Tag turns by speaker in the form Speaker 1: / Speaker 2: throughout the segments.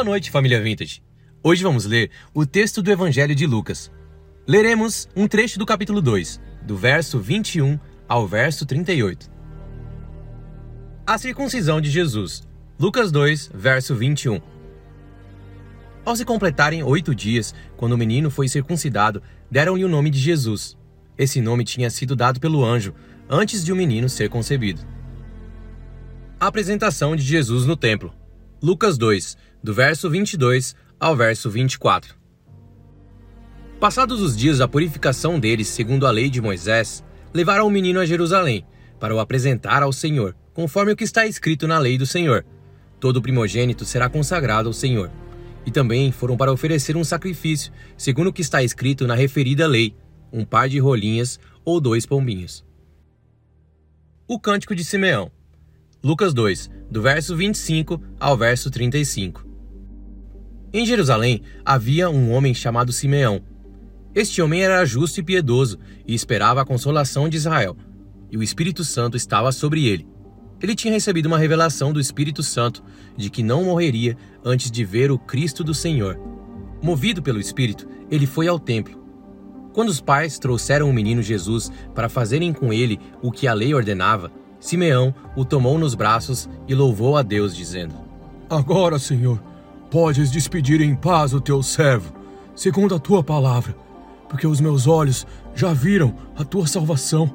Speaker 1: Boa noite, família Vintage. Hoje vamos ler o texto do Evangelho de Lucas. Leremos um trecho do capítulo 2, do verso 21 ao verso 38. A circuncisão de Jesus. Lucas 2, verso 21. Ao se completarem oito dias, quando o menino foi circuncidado, deram-lhe o nome de Jesus. Esse nome tinha sido dado pelo anjo antes de o menino ser concebido. A apresentação de Jesus no templo. Lucas 2, do verso 22 ao verso 24. Passados os dias da purificação deles, segundo a lei de Moisés, levaram o menino a Jerusalém, para o apresentar ao Senhor, conforme o que está escrito na lei do Senhor. Todo primogênito será consagrado ao Senhor. E também foram para oferecer um sacrifício, segundo o que está escrito na referida lei, um par de rolinhas ou dois pombinhos. O Cântico de Simeão. Lucas 2, do verso 25 ao verso 35. Em Jerusalém havia um homem chamado Simeão. Este homem era justo e piedoso e esperava a consolação de Israel, e o Espírito Santo estava sobre ele. Ele tinha recebido uma revelação do Espírito Santo de que não morreria antes de ver o Cristo do Senhor. Movido pelo Espírito, ele foi ao templo. Quando os pais trouxeram o menino Jesus para fazerem com ele o que a lei ordenava, Simeão o tomou nos braços e louvou a Deus, dizendo:
Speaker 2: Agora, Senhor, podes despedir em paz o teu servo, segundo a tua palavra, porque os meus olhos já viram a tua salvação,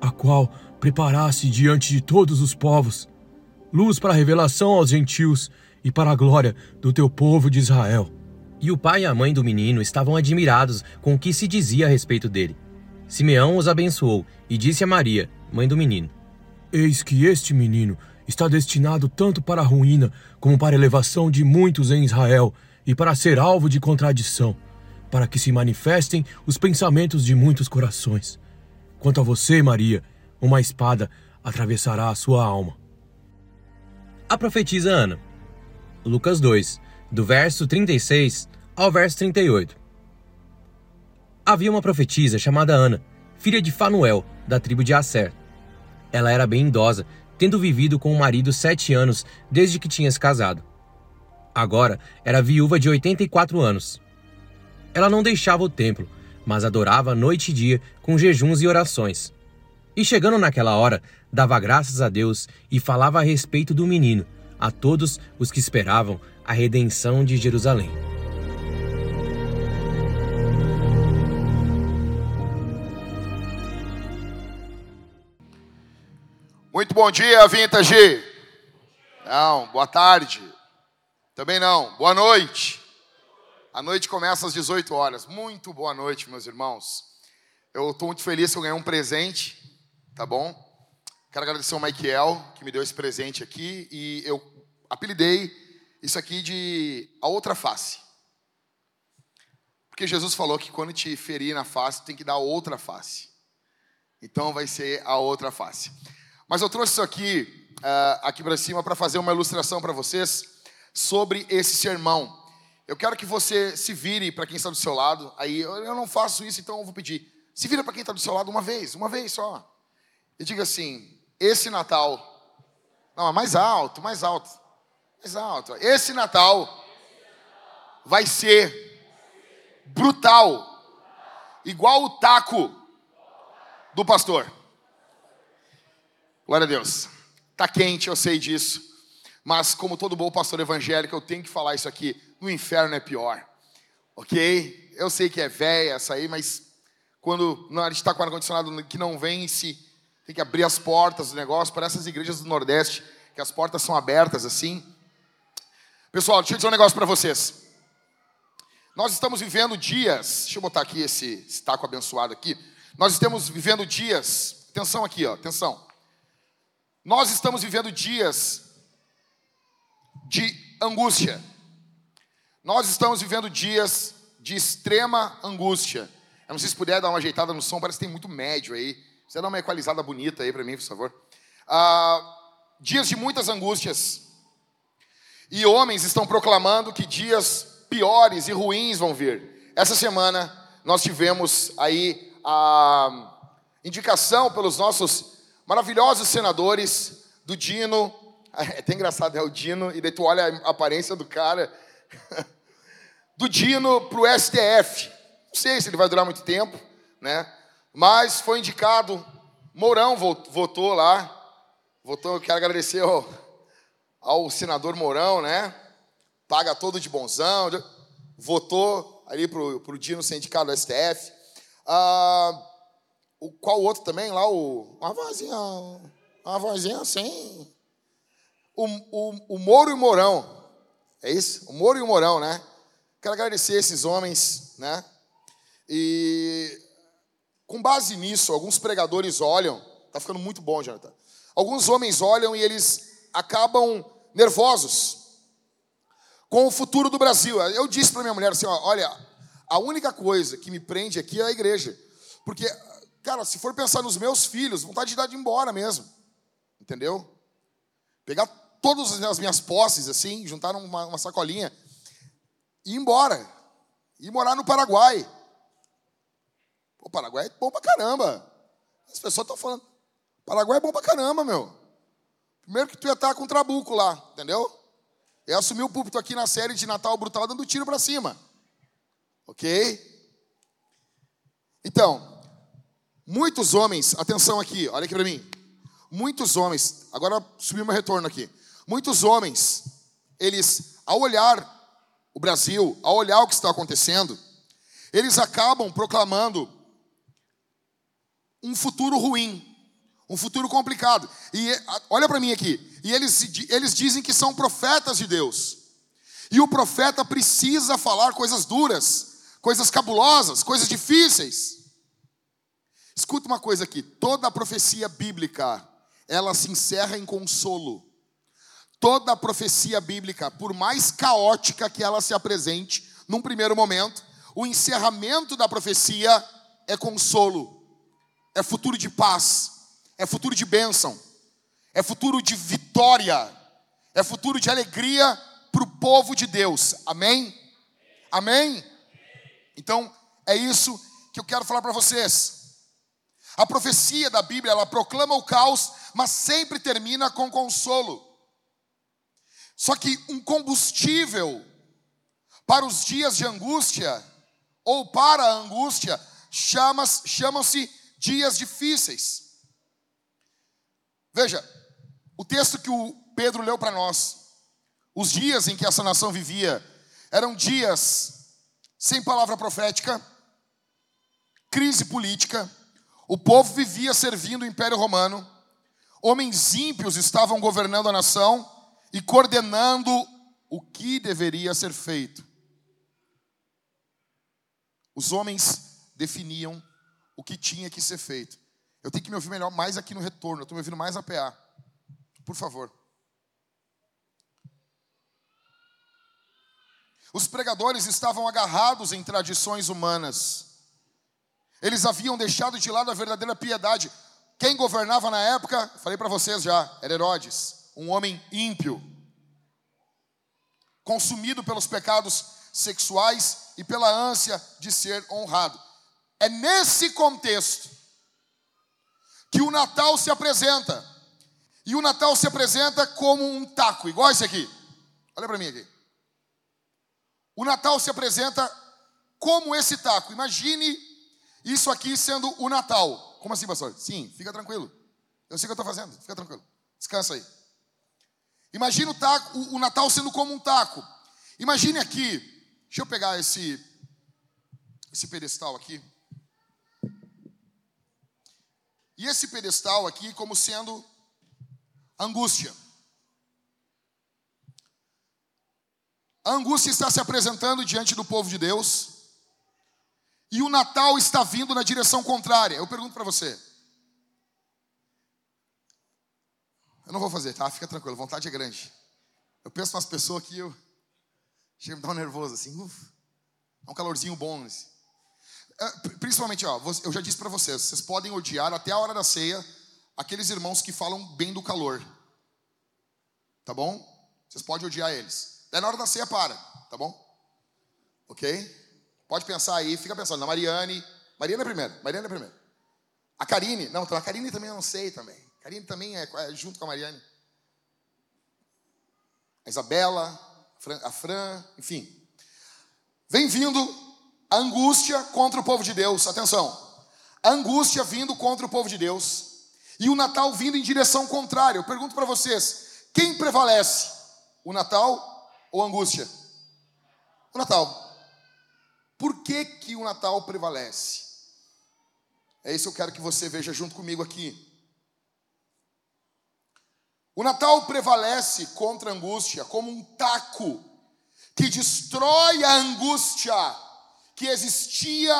Speaker 2: a qual preparaste diante de todos os povos, luz para a revelação aos gentios e para a glória do teu povo de Israel.
Speaker 1: E o pai e a mãe do menino estavam admirados com o que se dizia a respeito dele. Simeão os abençoou e disse a Maria, mãe do menino:
Speaker 2: Eis que este menino está destinado tanto para a ruína como para a elevação de muitos em Israel e para ser alvo de contradição, para que se manifestem os pensamentos de muitos corações. Quanto a você, Maria, uma espada atravessará a sua alma.
Speaker 1: A profetisa Ana. Lucas 2, do verso 36 ao verso 38. Havia uma profetisa chamada Ana, filha de Fanuel, da tribo de Asser. Ela era bem idosa, tendo vivido com o marido sete anos desde que tinha se casado. Agora era viúva de 84 anos. Ela não deixava o templo, mas adorava noite e dia com jejuns e orações. E chegando naquela hora, dava graças a Deus e falava a respeito do menino a todos os que esperavam a redenção de Jerusalém.
Speaker 3: Muito bom dia, Vintage. Não, boa tarde. Também não, boa noite. A noite começa às 18 horas. Muito boa noite, meus irmãos. Eu estou muito feliz que eu ganhei um presente, tá bom? Quero agradecer ao Michael, que me deu esse presente aqui, e eu apelidei isso aqui de a outra face. Porque Jesus falou que quando te ferir na face, tem que dar outra face. Então vai ser a outra face. Mas eu trouxe isso aqui, uh, aqui para cima, para fazer uma ilustração para vocês sobre esse sermão. Eu quero que você se vire para quem está do seu lado. Aí eu não faço isso, então eu vou pedir. Se vira para quem está do seu lado uma vez, uma vez só. E diga assim: esse Natal. Não, mais alto, mais alto. Mais alto. Esse Natal vai ser brutal. Igual o taco do pastor. Glória a Deus. Tá quente, eu sei disso. Mas como todo bom pastor evangélico, eu tenho que falar isso aqui. No inferno é pior. OK? Eu sei que é velha essa aí, mas quando a gente está com ar-condicionado que não vence, tem que abrir as portas do negócio. Para essas igrejas do Nordeste, que as portas são abertas assim. Pessoal, deixa eu dizer um negócio para vocês. Nós estamos vivendo dias, deixa eu botar aqui esse, esse taco abençoado aqui. Nós estamos vivendo dias, atenção aqui, ó, atenção. Nós estamos vivendo dias de angústia. Nós estamos vivendo dias de extrema angústia. Eu não sei se puder dar uma ajeitada no som, parece que tem muito médio aí. Você dá uma equalizada bonita aí para mim, por favor. Ah, dias de muitas angústias. E homens estão proclamando que dias piores e ruins vão vir. essa semana nós tivemos aí a indicação pelos nossos maravilhosos senadores do Dino. É até engraçado, é o Dino, e daí tu olha a aparência do cara. Do Dino para o STF. Não sei se ele vai durar muito tempo, né? Mas foi indicado. Mourão votou lá. Votou, eu quero agradecer ao, ao senador Mourão, né? Paga todo de bonzão. Votou ali para o Dino ser indicado ao STF. Ah, o, qual outro também lá? O, uma vozinha, uma vozinha assim. O, o, o Moro e o Mourão. É isso? O Moro e o Mourão, né? Quero agradecer esses homens, né? E com base nisso, alguns pregadores olham, tá ficando muito bom, Jonathan. Alguns homens olham e eles acabam nervosos com o futuro do Brasil. Eu disse para minha mulher assim: ó, olha, a única coisa que me prende aqui é a igreja. Porque Cara, se for pensar nos meus filhos, vontade de dar de embora mesmo. Entendeu? Pegar todas as minhas posses, assim, juntar numa uma sacolinha e ir embora. E morar no Paraguai. O Paraguai é bom pra caramba. As pessoas estão falando. Paraguai é bom pra caramba, meu. Primeiro que tu ia estar com um trabuco lá, entendeu? Eu assumi o púlpito aqui na série de Natal Brutal dando tiro para cima. Ok? Então, Muitos homens, atenção aqui, olha aqui para mim. Muitos homens, agora subiu meu retorno aqui. Muitos homens, eles, ao olhar o Brasil, ao olhar o que está acontecendo, eles acabam proclamando um futuro ruim, um futuro complicado. E olha para mim aqui. E eles, eles dizem que são profetas de Deus. E o profeta precisa falar coisas duras, coisas cabulosas, coisas difíceis. Escuta uma coisa aqui, toda profecia bíblica, ela se encerra em consolo. Toda profecia bíblica, por mais caótica que ela se apresente, num primeiro momento, o encerramento da profecia é consolo, é futuro de paz, é futuro de bênção, é futuro de vitória, é futuro de alegria para o povo de Deus. Amém? Amém? Então, é isso que eu quero falar para vocês. A profecia da Bíblia, ela proclama o caos, mas sempre termina com consolo. Só que um combustível para os dias de angústia, ou para a angústia, chamam-se dias difíceis. Veja, o texto que o Pedro leu para nós, os dias em que essa nação vivia, eram dias sem palavra profética, crise política, o povo vivia servindo o Império Romano, homens ímpios estavam governando a nação e coordenando o que deveria ser feito. Os homens definiam o que tinha que ser feito. Eu tenho que me ouvir melhor mais aqui no retorno, eu estou me ouvindo mais a PA. Por favor. Os pregadores estavam agarrados em tradições humanas. Eles haviam deixado de lado a verdadeira piedade. Quem governava na época, falei para vocês já, era Herodes, um homem ímpio, consumido pelos pecados sexuais e pela ânsia de ser honrado. É nesse contexto que o Natal se apresenta. E o Natal se apresenta como um taco, igual esse aqui. Olha para mim aqui. O Natal se apresenta como esse taco. Imagine isso aqui sendo o Natal. Como assim, pastor? Sim, fica tranquilo. Eu sei o que eu estou fazendo, fica tranquilo. Descansa aí. Imagina o, taco, o, o Natal sendo como um taco. Imagine aqui, deixa eu pegar esse, esse pedestal aqui. E esse pedestal aqui como sendo angústia. A angústia está se apresentando diante do povo de Deus e o Natal está vindo na direção contrária. Eu pergunto para você. Eu não vou fazer, tá? Fica tranquilo, vontade é grande. Eu penso nas pessoas que eu chega a me dar um nervoso assim, uf, é um calorzinho bom. Assim. Principalmente, ó, eu já disse para vocês, vocês podem odiar até a hora da ceia aqueles irmãos que falam bem do calor. Tá bom? Vocês podem odiar eles. Daí na hora da ceia para, tá bom? Ok? Pode pensar aí, fica pensando na Mariane. Mariana é primeiro, Mariana é primeiro. A Karine, não, a Karine também eu não sei também. A Karine também é, é junto com a Mariane. A Isabela, a Fran, enfim. Vem vindo a angústia contra o povo de Deus. Atenção. A angústia vindo contra o povo de Deus e o Natal vindo em direção contrária. Eu pergunto para vocês, quem prevalece? O Natal ou a angústia? O Natal. Por que, que o Natal prevalece? É isso que eu quero que você veja junto comigo aqui. O Natal prevalece contra a angústia como um taco que destrói a angústia que existia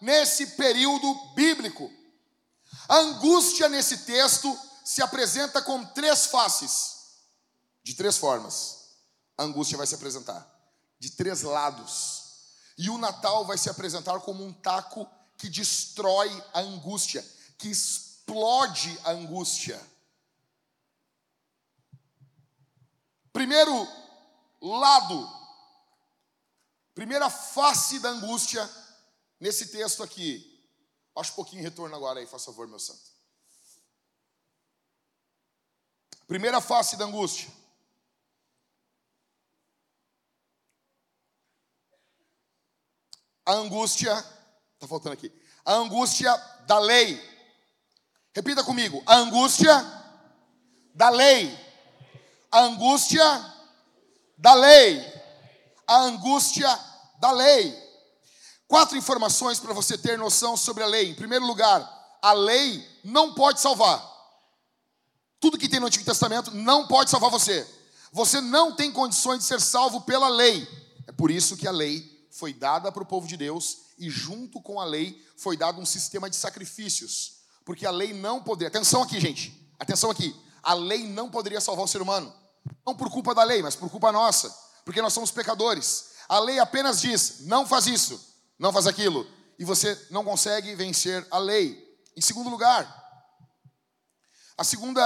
Speaker 3: nesse período bíblico. A angústia nesse texto se apresenta com três faces, de três formas. A angústia vai se apresentar de três lados. E o Natal vai se apresentar como um taco que destrói a angústia, que explode a angústia. Primeiro lado, primeira face da angústia nesse texto aqui. Acho um pouquinho retorno agora aí, faz favor, meu santo. Primeira face da angústia. A angústia, está faltando aqui, a angústia da lei. Repita comigo, a angústia da lei. A angústia da lei. A angústia da lei. Quatro informações para você ter noção sobre a lei. Em primeiro lugar, a lei não pode salvar. Tudo que tem no Antigo Testamento não pode salvar você. Você não tem condições de ser salvo pela lei. É por isso que a lei foi dada para o povo de Deus e junto com a lei foi dado um sistema de sacrifícios, porque a lei não poderia. Atenção aqui, gente. Atenção aqui. A lei não poderia salvar o ser humano. Não por culpa da lei, mas por culpa nossa, porque nós somos pecadores. A lei apenas diz: não faz isso, não faz aquilo, e você não consegue vencer a lei. Em segundo lugar, a segunda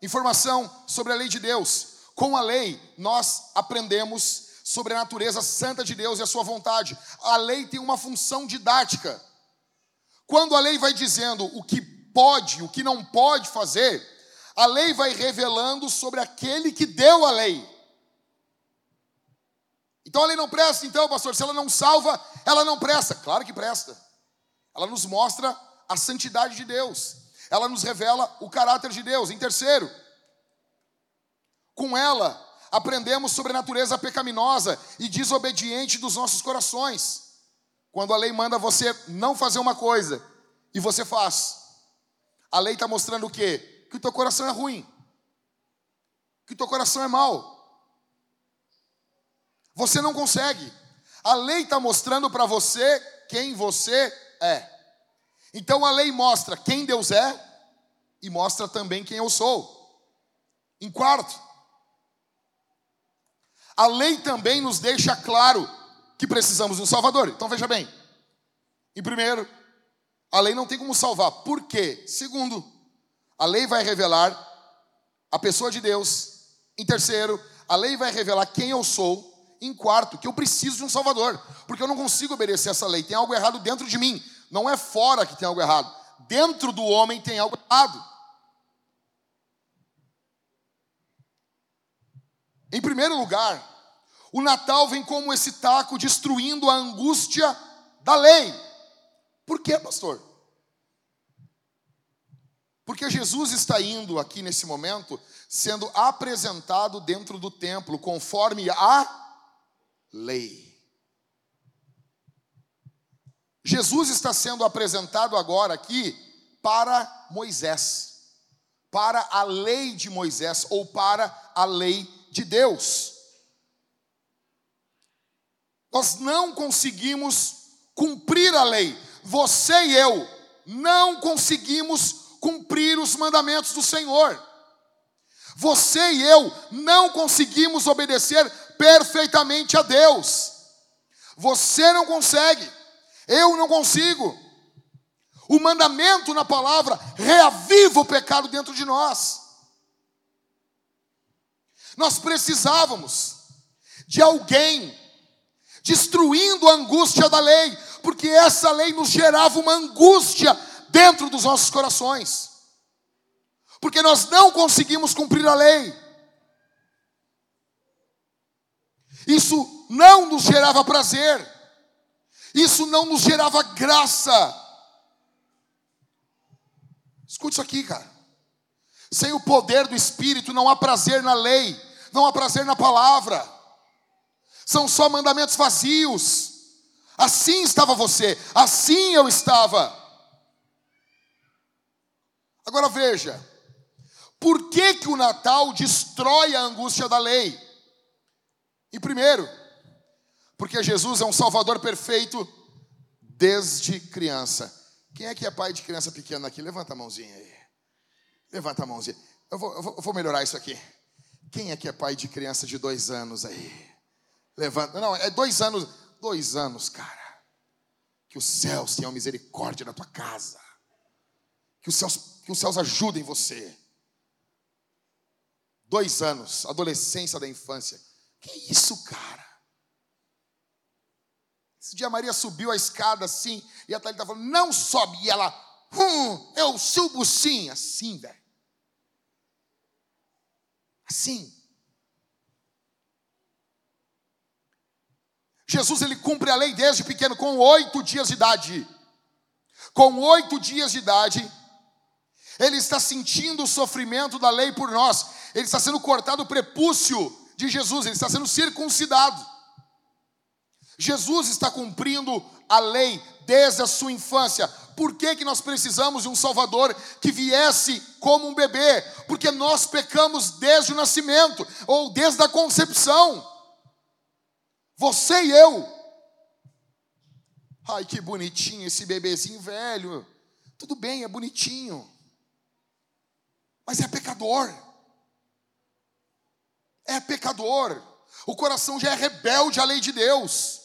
Speaker 3: informação sobre a lei de Deus. Com a lei, nós aprendemos sobre a natureza santa de Deus e a sua vontade. A lei tem uma função didática. Quando a lei vai dizendo o que pode, o que não pode fazer, a lei vai revelando sobre aquele que deu a lei. Então a lei não presta, então, pastor, se ela não salva, ela não presta. Claro que presta. Ela nos mostra a santidade de Deus. Ela nos revela o caráter de Deus. Em terceiro, com ela, aprendemos sobre a natureza pecaminosa e desobediente dos nossos corações. Quando a lei manda você não fazer uma coisa e você faz, a lei está mostrando o quê? Que o teu coração é ruim, que o teu coração é mau. Você não consegue. A lei está mostrando para você quem você é. Então a lei mostra quem Deus é e mostra também quem eu sou. Em quarto, a lei também nos deixa claro que precisamos de um Salvador. Então veja bem. Em primeiro, a lei não tem como salvar. Por quê? Segundo, a lei vai revelar a pessoa de Deus. Em terceiro, a lei vai revelar quem eu sou. Em quarto, que eu preciso de um Salvador, porque eu não consigo obedecer essa lei. Tem algo errado dentro de mim. Não é fora que tem algo errado. Dentro do homem tem algo errado. Em primeiro lugar, o Natal vem como esse taco destruindo a angústia da lei. Por quê, pastor? Porque Jesus está indo aqui nesse momento sendo apresentado dentro do templo conforme a lei. Jesus está sendo apresentado agora aqui para Moisés, para a lei de Moisés ou para a lei de Deus. Nós não conseguimos cumprir a lei. Você e eu não conseguimos cumprir os mandamentos do Senhor. Você e eu não conseguimos obedecer perfeitamente a Deus. Você não consegue, eu não consigo. O mandamento na palavra reaviva o pecado dentro de nós. Nós precisávamos de alguém destruindo a angústia da lei, porque essa lei nos gerava uma angústia dentro dos nossos corações, porque nós não conseguimos cumprir a lei. Isso não nos gerava prazer, isso não nos gerava graça. Escute isso aqui, cara. Sem o poder do Espírito não há prazer na lei, não há prazer na palavra. São só mandamentos vazios. Assim estava você, assim eu estava. Agora veja, por que, que o Natal destrói a angústia da lei? E primeiro, porque Jesus é um Salvador perfeito desde criança. Quem é que é pai de criança pequena aqui? Levanta a mãozinha aí. Levanta a mãozinha. Eu vou, eu vou, eu vou melhorar isso aqui. Quem é que é pai de criança de dois anos aí? Levanta. Não, é dois anos. Dois anos, cara. Que os céus tenham misericórdia na tua casa. Que os céus, que os céus ajudem você. Dois anos, adolescência da infância. Que isso, cara? Esse dia a Maria subiu a escada assim, e a Thalita falou, não sobe. E ela, hum, eu subo sim. Assim, velho. Assim. Jesus ele cumpre a lei desde pequeno, com oito dias de idade. Com oito dias de idade, ele está sentindo o sofrimento da lei por nós. Ele está sendo cortado o prepúcio de Jesus, ele está sendo circuncidado. Jesus está cumprindo a lei desde a sua infância. Por que, que nós precisamos de um Salvador que viesse como um bebê? Porque nós pecamos desde o nascimento, ou desde a concepção. Você e eu. Ai, que bonitinho esse bebezinho velho. Tudo bem, é bonitinho. Mas é pecador. É pecador. O coração já é rebelde à lei de Deus.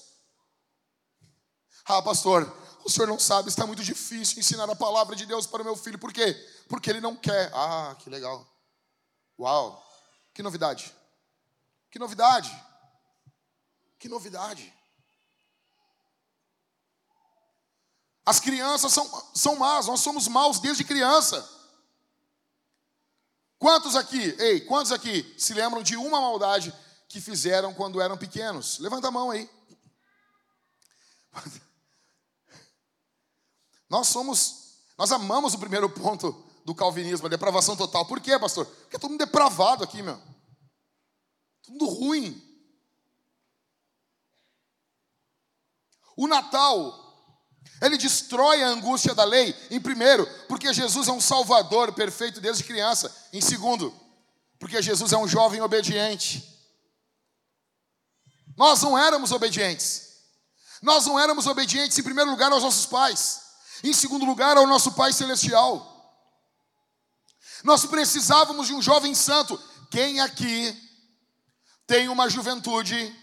Speaker 3: Ah, pastor, o senhor não sabe, está muito difícil ensinar a palavra de Deus para o meu filho. Por quê? Porque ele não quer. Ah, que legal. Uau, que novidade. Que novidade. Que novidade. As crianças são, são más, nós somos maus desde criança. Quantos aqui, ei, quantos aqui se lembram de uma maldade que fizeram quando eram pequenos? Levanta a mão aí. Nós somos, nós amamos o primeiro ponto do calvinismo, a depravação total. Por quê, pastor? Porque é todo mundo depravado aqui, meu. Tudo ruim. O Natal, ele destrói a angústia da lei, em primeiro, porque Jesus é um salvador perfeito desde criança. Em segundo, porque Jesus é um jovem obediente. Nós não éramos obedientes. Nós não éramos obedientes, em primeiro lugar, aos nossos pais. Em segundo lugar, ao nosso Pai Celestial. Nós precisávamos de um jovem santo. Quem aqui tem uma juventude?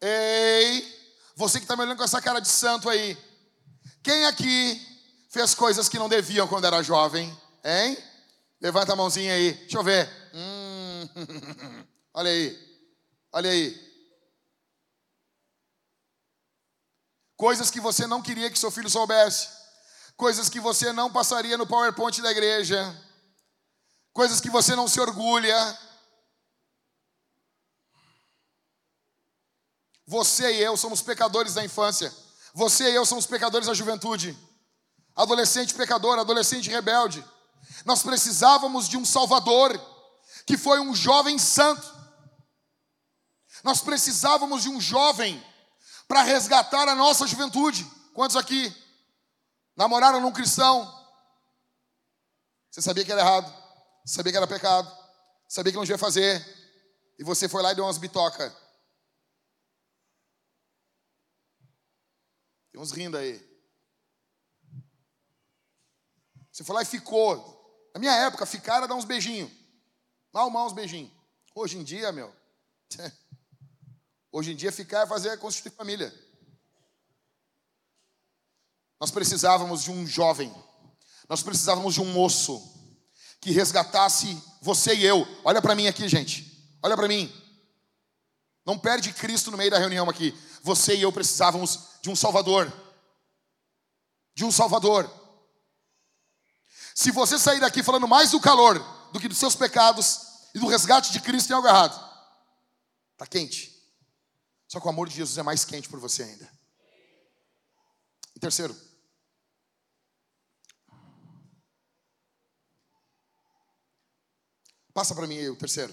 Speaker 3: Ei, você que está me olhando com essa cara de santo aí. Quem aqui fez coisas que não deviam quando era jovem? Hein? Levanta a mãozinha aí. Deixa eu ver. Hum, olha aí. Olha aí. Coisas que você não queria que seu filho soubesse. Coisas que você não passaria no PowerPoint da igreja. Coisas que você não se orgulha Você e eu somos pecadores da infância. Você e eu somos pecadores da juventude. Adolescente pecador, adolescente rebelde. Nós precisávamos de um Salvador, que foi um jovem santo. Nós precisávamos de um jovem para resgatar a nossa juventude. Quantos aqui namoraram num cristão? Você sabia que era errado, sabia que era pecado, sabia que não devia fazer, e você foi lá e deu umas bitocas. Tem uns rindo aí. Você foi lá e ficou. Na minha época, ficar era dar uns beijinhos. Mal, mal uns beijinhos. Hoje em dia, meu. Hoje em dia, ficar é fazer constituir família. Nós precisávamos de um jovem. Nós precisávamos de um moço que resgatasse você e eu. Olha para mim aqui, gente. Olha para mim. Não perde Cristo no meio da reunião aqui. Você e eu precisávamos de um Salvador. De um Salvador. Se você sair daqui falando mais do calor do que dos seus pecados e do resgate de Cristo, tem algo errado. Está quente. Só que o amor de Jesus é mais quente por você ainda. E terceiro, passa para mim aí o terceiro.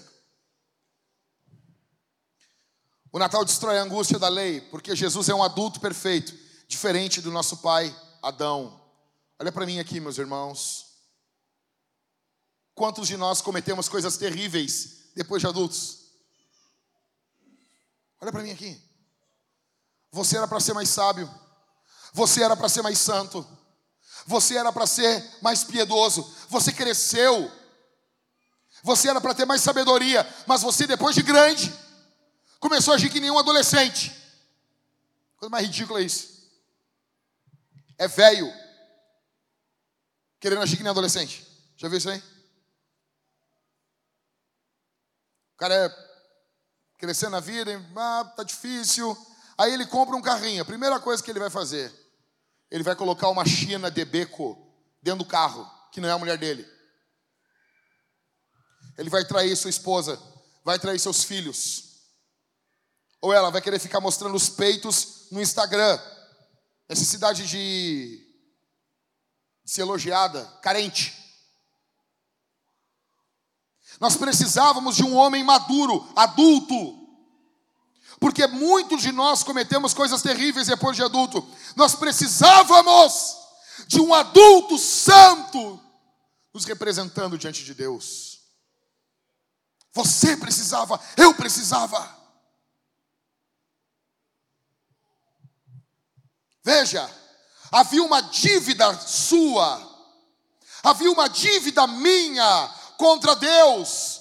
Speaker 3: O Natal destrói a angústia da lei, porque Jesus é um adulto perfeito, diferente do nosso pai Adão. Olha para mim aqui, meus irmãos. Quantos de nós cometemos coisas terríveis depois de adultos? Olha para mim aqui. Você era para ser mais sábio. Você era para ser mais santo. Você era para ser mais piedoso. Você cresceu. Você era para ter mais sabedoria. Mas você, depois de grande, começou a agir que nem um adolescente. Coisa mais ridícula é isso. É velho. Querendo agir que nem adolescente. Já viu isso aí? O cara é crescendo na vida, ah, tá difícil. Aí ele compra um carrinho. A primeira coisa que ele vai fazer, ele vai colocar uma China de beco dentro do carro, que não é a mulher dele. Ele vai trair sua esposa, vai trair seus filhos. Ou ela vai querer ficar mostrando os peitos no Instagram. Necessidade de, de ser elogiada, carente. Nós precisávamos de um homem maduro, adulto. Porque muitos de nós cometemos coisas terríveis depois de adulto. Nós precisávamos de um adulto santo nos representando diante de Deus. Você precisava, eu precisava. Veja, havia uma dívida sua, havia uma dívida minha contra Deus.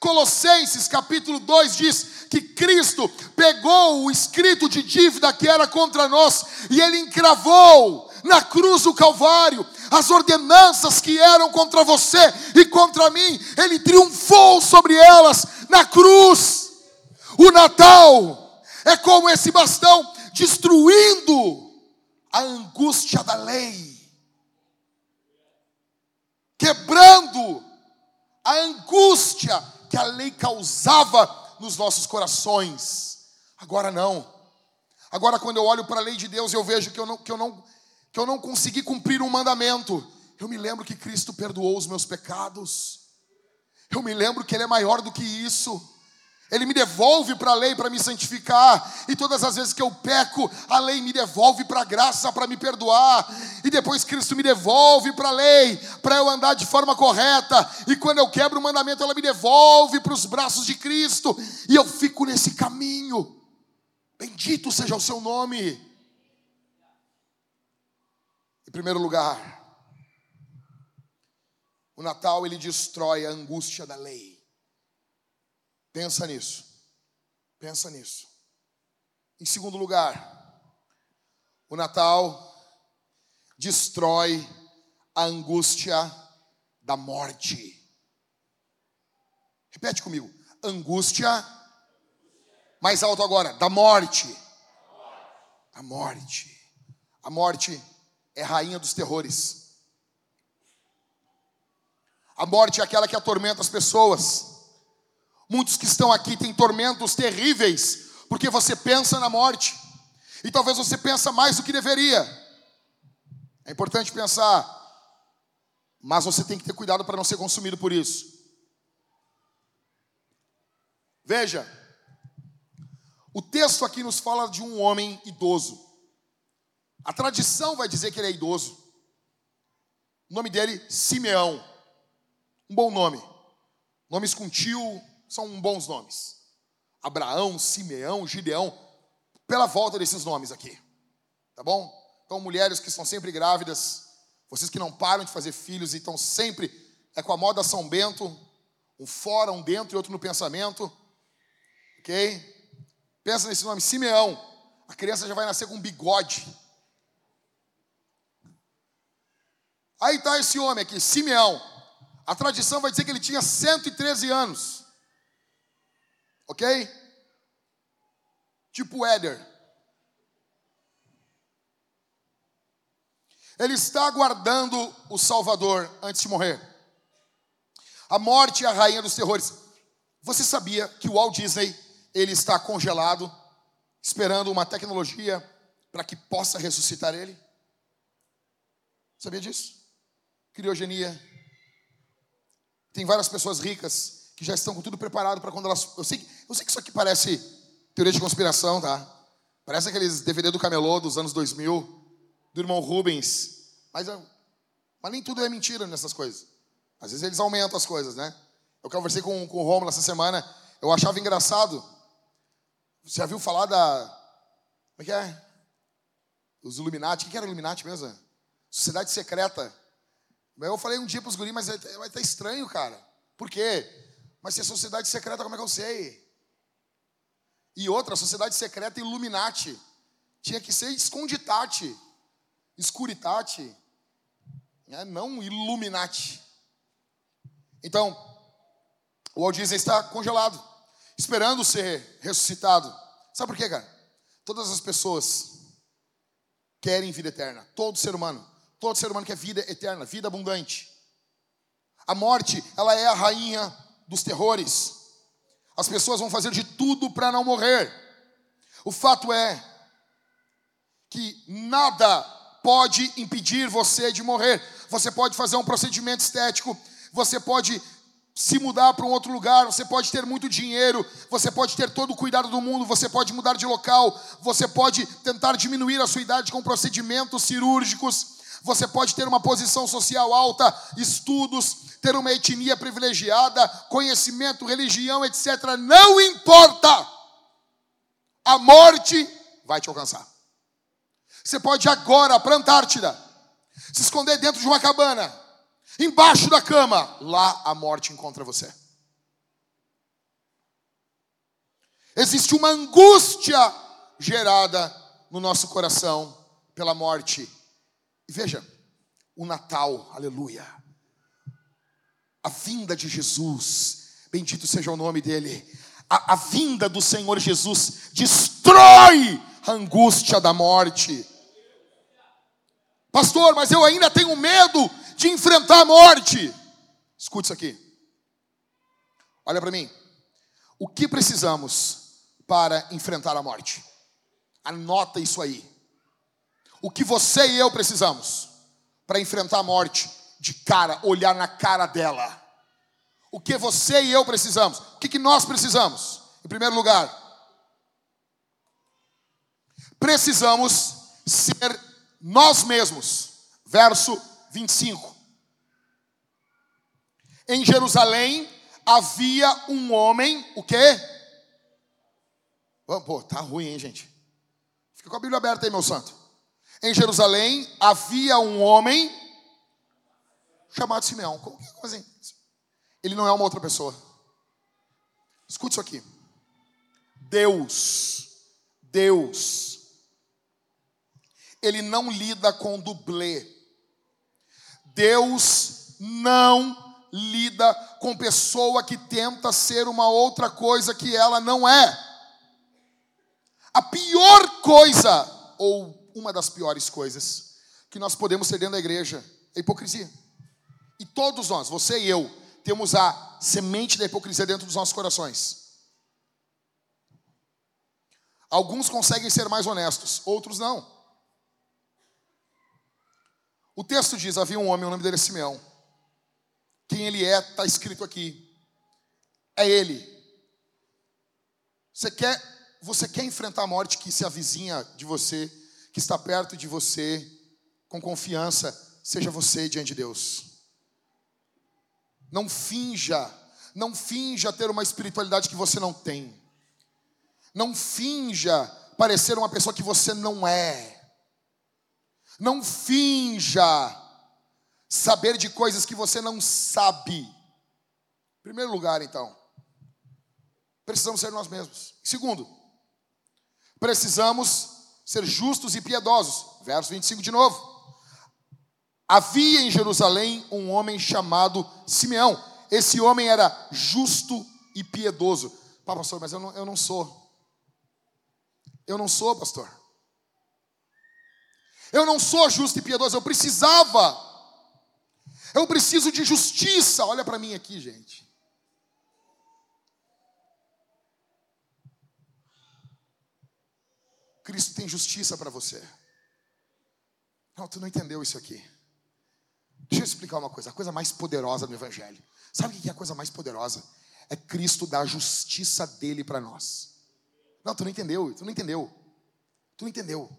Speaker 3: Colossenses capítulo 2 diz que Cristo pegou o escrito de dívida que era contra nós e ele encravou na cruz do Calvário as ordenanças que eram contra você e contra mim, ele triunfou sobre elas na cruz. O Natal é como esse bastão destruindo a angústia da lei, quebrando a angústia que a lei causava nos nossos corações. Agora não. Agora, quando eu olho para a lei de Deus, eu vejo que eu não, que eu não, que eu não consegui cumprir um mandamento. Eu me lembro que Cristo perdoou os meus pecados. Eu me lembro que Ele é maior do que isso. Ele me devolve para a lei para me santificar. E todas as vezes que eu peco, a lei me devolve para a graça para me perdoar. E depois Cristo me devolve para a lei para eu andar de forma correta. E quando eu quebro o mandamento, ela me devolve para os braços de Cristo. E eu fico nesse caminho. Bendito seja o seu nome. Em primeiro lugar, o Natal ele destrói a angústia da lei. Pensa nisso. Pensa nisso. Em segundo lugar, o Natal destrói a angústia da morte. Repete comigo. Angústia. Mais alto agora. Da morte. A morte. A morte é rainha dos terrores. A morte é aquela que atormenta as pessoas. Muitos que estão aqui têm tormentos terríveis, porque você pensa na morte. E talvez você pensa mais do que deveria. É importante pensar, mas você tem que ter cuidado para não ser consumido por isso. Veja, o texto aqui nos fala de um homem idoso. A tradição vai dizer que ele é idoso. O nome dele, Simeão. Um bom nome. Nomes com tio, são bons nomes. Abraão, Simeão, Gideão, pela volta desses nomes aqui. Tá bom? Então, mulheres que estão sempre grávidas, vocês que não param de fazer filhos e estão sempre é com a moda São Bento, um fora, um dentro e outro no pensamento. OK? Pensa nesse nome, Simeão. A criança já vai nascer com bigode. Aí está esse homem aqui, Simeão. A tradição vai dizer que ele tinha 113 anos. Ok? tipo Éder. Ele está aguardando o Salvador antes de morrer. A morte é a rainha dos terrores. Você sabia que o Walt Disney ele está congelado, esperando uma tecnologia para que possa ressuscitar ele? Sabia disso? Criogenia. Tem várias pessoas ricas que já estão com tudo preparado para quando elas. Eu sei, eu sei que isso aqui parece teoria de conspiração, tá? Parece aqueles DVD do Camelô dos anos 2000, do irmão Rubens. Mas, mas nem tudo é mentira nessas coisas. Às vezes eles aumentam as coisas, né? Eu conversei com, com o Romulo essa semana, eu achava engraçado. Você já viu falar da. Como é que é? Os Illuminati. O que era Illuminati mesmo? Sociedade secreta. Eu falei um dia para os guris, mas vai estar tá estranho, cara. Por quê? Mas se é sociedade secreta, como é que eu sei? E outra, sociedade secreta Illuminati. Tinha que ser esconditate, escuritate, né? não Illuminati. Então, o Walt Disney está congelado, esperando ser ressuscitado. Sabe por quê, cara? Todas as pessoas querem vida eterna. Todo ser humano. Todo ser humano quer vida eterna, vida abundante. A morte, ela é a rainha dos terrores. As pessoas vão fazer de tudo para não morrer. O fato é que nada pode impedir você de morrer. Você pode fazer um procedimento estético, você pode se mudar para um outro lugar, você pode ter muito dinheiro, você pode ter todo o cuidado do mundo, você pode mudar de local, você pode tentar diminuir a sua idade com procedimentos cirúrgicos, você pode ter uma posição social alta, estudos, ter uma etnia privilegiada, conhecimento, religião, etc. Não importa. A morte vai te alcançar. Você pode agora para a Antártida, se esconder dentro de uma cabana, embaixo da cama, lá a morte encontra você. Existe uma angústia gerada no nosso coração pela morte e veja, o Natal, aleluia. A vinda de Jesus, bendito seja o nome dele. A, a vinda do Senhor Jesus destrói a angústia da morte. Pastor, mas eu ainda tenho medo de enfrentar a morte. Escute isso aqui. Olha para mim. O que precisamos para enfrentar a morte? Anota isso aí. O que você e eu precisamos para enfrentar a morte de cara, olhar na cara dela. O que você e eu precisamos? O que, que nós precisamos? Em primeiro lugar, precisamos ser nós mesmos. Verso 25. Em Jerusalém havia um homem, o quê? Pô, tá ruim, hein, gente? Fica com a Bíblia aberta aí, meu santo. Em Jerusalém havia um homem chamado Simeão. Como assim? Ele não é uma outra pessoa. Escute isso aqui. Deus, Deus, Ele não lida com dublê. Deus não lida com pessoa que tenta ser uma outra coisa que ela não é. A pior coisa, ou uma das piores coisas que nós podemos ter dentro da igreja é a hipocrisia. E todos nós, você e eu, temos a semente da hipocrisia dentro dos nossos corações. Alguns conseguem ser mais honestos, outros não. O texto diz: havia um homem, o nome dele é Simeão. Quem ele é, está escrito aqui. É ele. Você quer, você quer enfrentar a morte que se avizinha de você? Que está perto de você, com confiança, seja você diante de Deus. Não finja, não finja ter uma espiritualidade que você não tem. Não finja parecer uma pessoa que você não é. Não finja saber de coisas que você não sabe. Em primeiro lugar, então, precisamos ser nós mesmos. Segundo, precisamos ser justos e piedosos. Verso 25 de novo. Havia em Jerusalém um homem chamado Simeão. Esse homem era justo e piedoso. Pá, pastor, mas eu não, eu não sou. Eu não sou, pastor. Eu não sou justo e piedoso, eu precisava. Eu preciso de justiça. Olha para mim aqui, gente. Cristo tem justiça para você. Não, tu não entendeu isso aqui. Deixa eu explicar uma coisa. A coisa mais poderosa do Evangelho. Sabe o que é a coisa mais poderosa? É Cristo dar a justiça dele para nós. Não, tu não entendeu. Tu não entendeu. Tu não entendeu.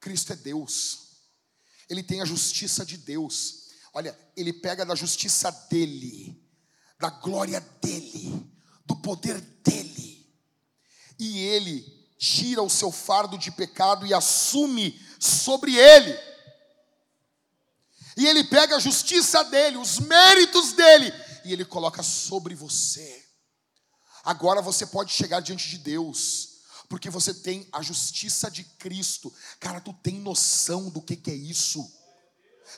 Speaker 3: Cristo é Deus. Ele tem a justiça de Deus. Olha, ele pega da justiça dele, da glória dele, do poder dele e ele tira o seu fardo de pecado e assume sobre ele. E ele pega a justiça dele, os méritos dele, e ele coloca sobre você. Agora você pode chegar diante de Deus, porque você tem a justiça de Cristo. Cara, tu tem noção do que, que é isso?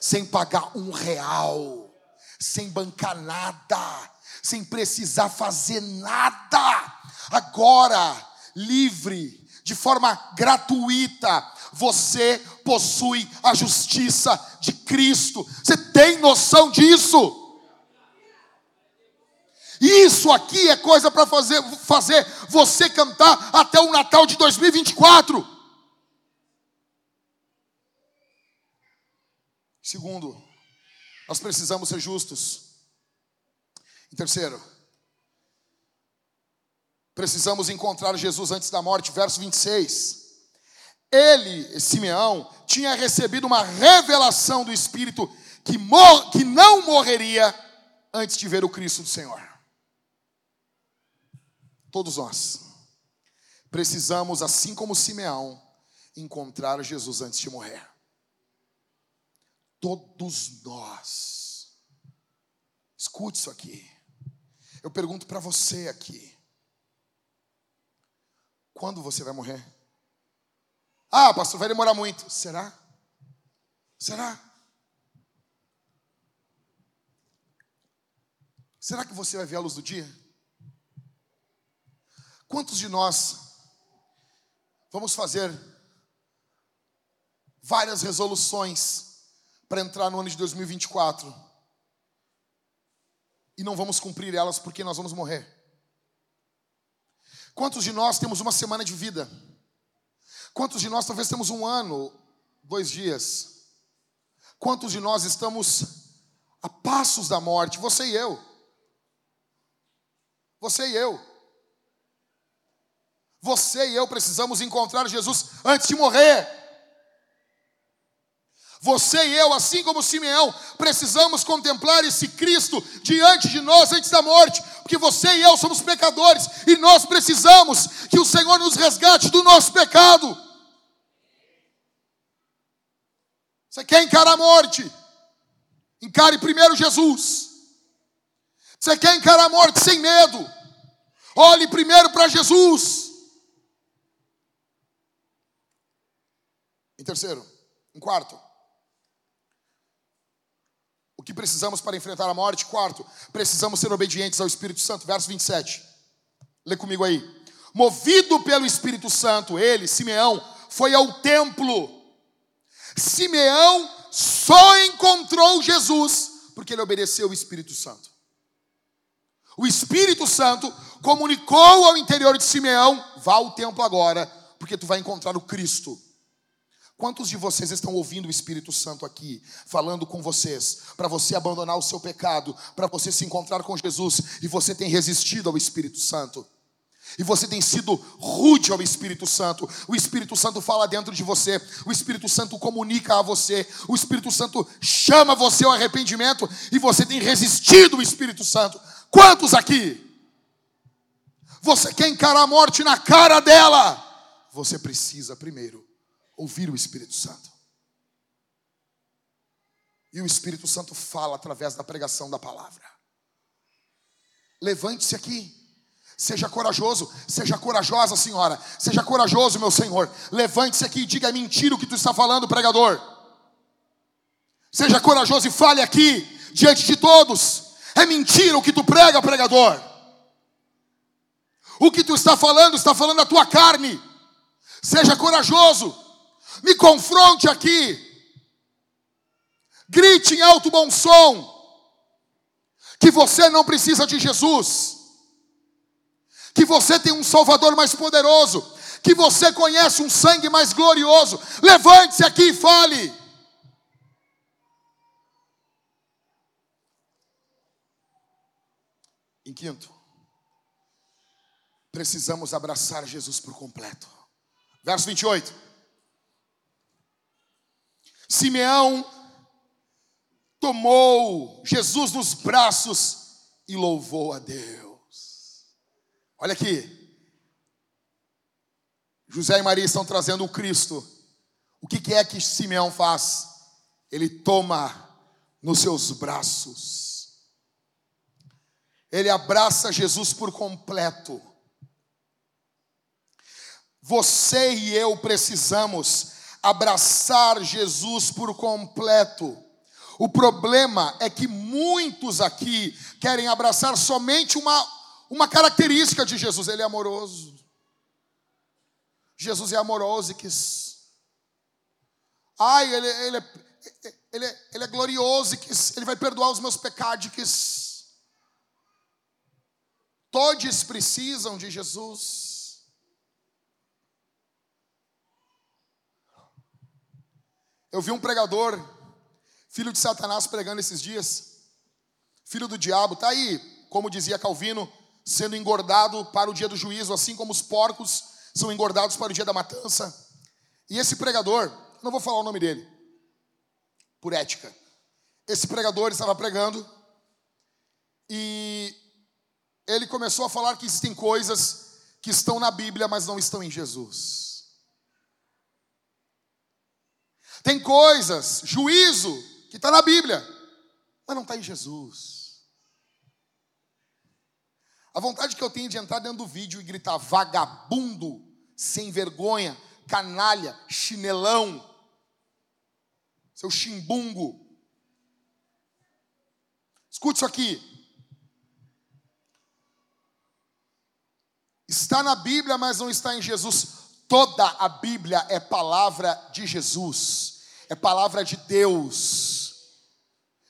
Speaker 3: Sem pagar um real, sem bancar nada, sem precisar fazer nada. Agora, livre, de forma gratuita, você possui a justiça de Cristo. Você tem noção disso? Isso aqui é coisa para fazer, fazer você cantar até o Natal de 2024. Segundo, nós precisamos ser justos. Em terceiro, Precisamos encontrar Jesus antes da morte, verso 26. Ele, Simeão, tinha recebido uma revelação do Espírito que, mor que não morreria antes de ver o Cristo do Senhor. Todos nós precisamos, assim como Simeão, encontrar Jesus antes de morrer. Todos nós. Escute isso aqui. Eu pergunto para você aqui. Quando você vai morrer? Ah, pastor, vai demorar muito. Será? Será? Será que você vai ver a luz do dia? Quantos de nós vamos fazer várias resoluções para entrar no ano de 2024 e não vamos cumprir elas porque nós vamos morrer? Quantos de nós temos uma semana de vida? Quantos de nós talvez temos um ano, dois dias? Quantos de nós estamos a passos da morte? Você e eu. Você e eu. Você e eu precisamos encontrar Jesus antes de morrer. Você e eu, assim como Simeão, precisamos contemplar esse Cristo diante de nós antes da morte, porque você e eu somos pecadores e nós precisamos que o Senhor nos resgate do nosso pecado. Você quer encarar a morte? Encare primeiro Jesus. Você quer encarar a morte sem medo? Olhe primeiro para Jesus. Em terceiro, em quarto, que precisamos para enfrentar a morte? Quarto, precisamos ser obedientes ao Espírito Santo. Verso 27. Lê comigo aí. Movido pelo Espírito Santo, ele, Simeão, foi ao templo. Simeão só encontrou Jesus porque ele obedeceu o Espírito Santo. O Espírito Santo comunicou ao interior de Simeão: vá ao templo agora, porque tu vai encontrar o Cristo. Quantos de vocês estão ouvindo o Espírito Santo aqui, falando com vocês, para você abandonar o seu pecado, para você se encontrar com Jesus, e você tem resistido ao Espírito Santo? E você tem sido rude ao Espírito Santo. O Espírito Santo fala dentro de você. O Espírito Santo comunica a você. O Espírito Santo chama você ao arrependimento. E você tem resistido ao Espírito Santo. Quantos aqui? Você quer encarar a morte na cara dela? Você precisa primeiro ouvir o Espírito Santo. E o Espírito Santo fala através da pregação da palavra. Levante-se aqui. Seja corajoso, seja corajosa, senhora. Seja corajoso, meu Senhor. Levante-se aqui e diga: é mentira o que tu está falando, pregador. Seja corajoso e fale aqui, diante de todos. É mentira o que tu prega, pregador. O que tu está falando, está falando a tua carne. Seja corajoso. Me confronte aqui. Grite em alto bom som que você não precisa de Jesus, que você tem um Salvador mais poderoso, que você conhece um sangue mais glorioso. Levante-se aqui e fale. Em quinto, precisamos abraçar Jesus por completo. Verso 28. Simeão tomou Jesus nos braços e louvou a Deus. Olha aqui. José e Maria estão trazendo o Cristo. O que é que Simeão faz? Ele toma nos seus braços. Ele abraça Jesus por completo. Você e eu precisamos abraçar Jesus por completo. O problema é que muitos aqui querem abraçar somente uma, uma característica de Jesus. Ele é amoroso. Jesus é amoroso e quis. Ai, ele, ele, é, ele, é, ele é glorioso e quis. Ele vai perdoar os meus pecados e quis. Todos precisam de Jesus. Eu vi um pregador filho de Satanás pregando esses dias, filho do diabo, está aí, como dizia Calvino, sendo engordado para o dia do juízo, assim como os porcos são engordados para o dia da matança. E esse pregador, não vou falar o nome dele, por ética. Esse pregador estava pregando e ele começou a falar que existem coisas que estão na Bíblia, mas não estão em Jesus. Tem coisas, juízo, que está na Bíblia, mas não está em Jesus. A vontade que eu tenho de entrar dentro do vídeo e gritar vagabundo, sem vergonha, canalha, chinelão, seu chimbungo. Escute isso aqui. Está na Bíblia, mas não está em Jesus. Toda a Bíblia é palavra de Jesus, é palavra de Deus.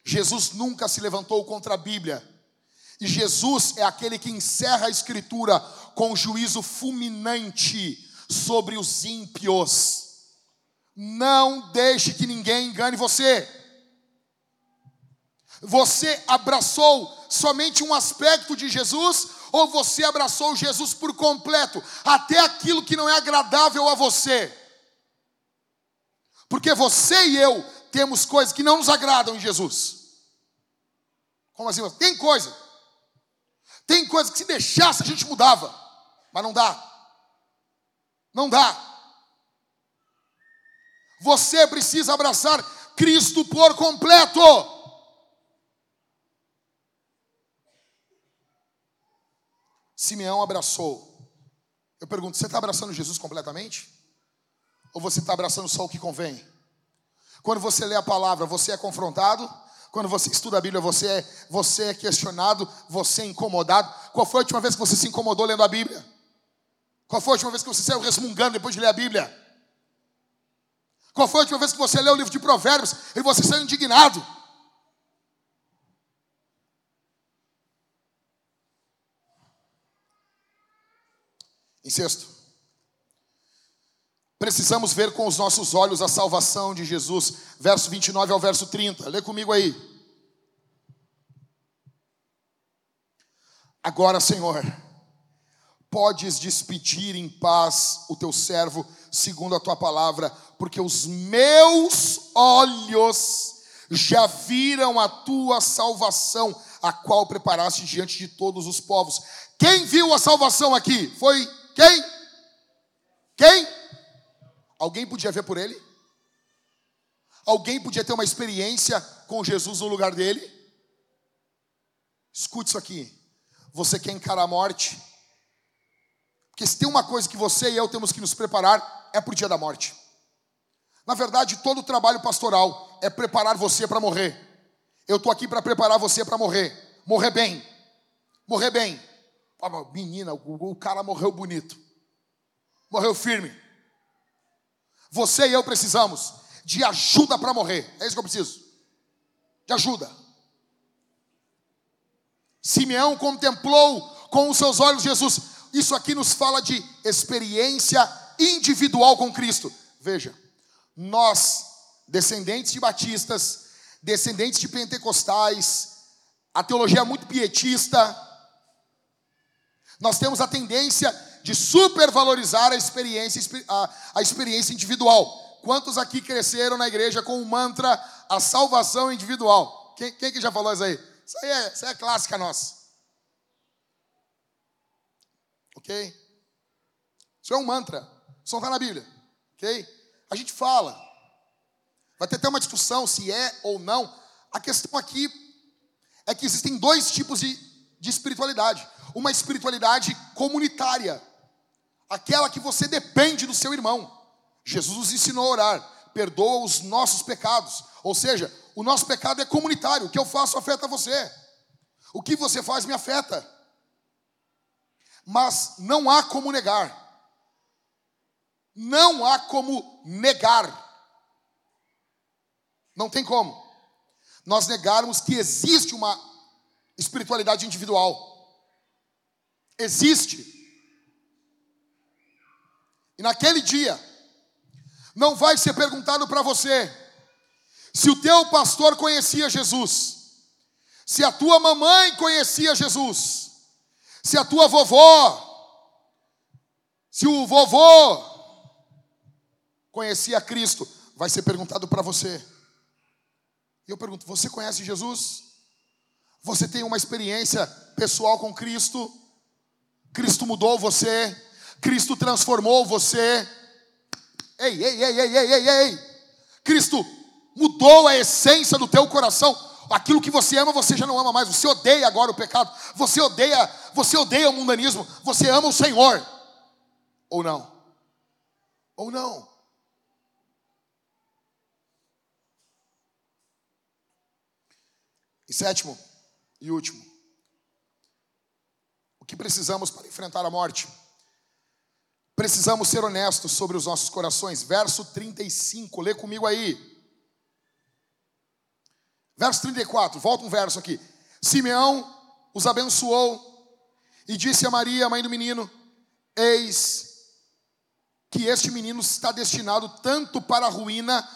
Speaker 3: Jesus nunca se levantou contra a Bíblia. E Jesus é aquele que encerra a Escritura com juízo fulminante sobre os ímpios. Não deixe que ninguém engane você. Você abraçou somente um aspecto de Jesus ou você abraçou Jesus por completo, até aquilo que não é agradável a você? Porque você e eu temos coisas que não nos agradam em Jesus. Como assim? Tem coisa. Tem coisa que se deixasse a gente mudava. Mas não dá. Não dá. Você precisa abraçar Cristo por completo. Simeão abraçou. Eu pergunto: você está abraçando Jesus completamente? Ou você está abraçando só o que convém? Quando você lê a palavra, você é confrontado? Quando você estuda a Bíblia, você é, você é questionado, você é incomodado. Qual foi a última vez que você se incomodou lendo a Bíblia? Qual foi a última vez que você saiu resmungando depois de ler a Bíblia? Qual foi a última vez que você leu o livro de Provérbios e você saiu indignado? Em sexto, Precisamos ver com os nossos olhos a salvação de Jesus, verso 29 ao verso 30. Lê comigo aí. Agora, Senhor, podes despedir em paz o teu servo, segundo a tua palavra, porque os meus olhos já viram a tua salvação, a qual preparaste diante de todos os povos. Quem viu a salvação aqui? Foi quem? Quem? Alguém podia ver por ele? Alguém podia ter uma experiência com Jesus no lugar dele? Escute isso aqui. Você quer encarar a morte? Porque se tem uma coisa que você e eu temos que nos preparar, é para o dia da morte. Na verdade, todo o trabalho pastoral é preparar você para morrer. Eu estou aqui para preparar você para morrer. Morrer bem. Morrer bem. Menina, o, o cara morreu bonito. Morreu firme. Você e eu precisamos de ajuda para morrer. É isso que eu preciso. De ajuda. Simeão contemplou com os seus olhos Jesus. Isso aqui nos fala de experiência individual com Cristo. Veja, nós, descendentes de batistas, descendentes de pentecostais, a teologia é muito pietista, nós temos a tendência de supervalorizar a experiência, a, a experiência individual. Quantos aqui cresceram na igreja com o mantra a salvação individual? Quem, quem que já falou isso aí? Isso aí é, isso aí é clássica nossa. Ok? Isso é um mantra. Isso não está na Bíblia. Ok? A gente fala. Vai ter até uma discussão se é ou não. A questão aqui é que existem dois tipos de, de espiritualidade uma espiritualidade comunitária, aquela que você depende do seu irmão. Jesus nos ensinou a orar, perdoa os nossos pecados, ou seja, o nosso pecado é comunitário, o que eu faço afeta você, o que você faz me afeta, mas não há como negar, não há como negar, não tem como, nós negarmos que existe uma espiritualidade individual. Existe. E naquele dia, não vai ser perguntado para você se o teu pastor conhecia Jesus, se a tua mamãe conhecia Jesus, se a tua vovó, se o vovô conhecia Cristo, vai ser perguntado para você. E eu pergunto: você conhece Jesus? Você tem uma experiência pessoal com Cristo? Cristo mudou você, Cristo transformou você. Ei, ei, ei, ei, ei, ei, ei. Cristo mudou a essência do teu coração. Aquilo que você ama, você já não ama mais. Você odeia agora o pecado. Você odeia, você odeia o mundanismo. Você ama o Senhor. Ou não? Ou não? E sétimo e último. O que precisamos para enfrentar a morte? Precisamos ser honestos sobre os nossos corações. Verso 35, lê comigo aí. Verso 34, volta um verso aqui. Simeão os abençoou e disse a Maria, mãe do menino: Eis que este menino está destinado tanto para a ruína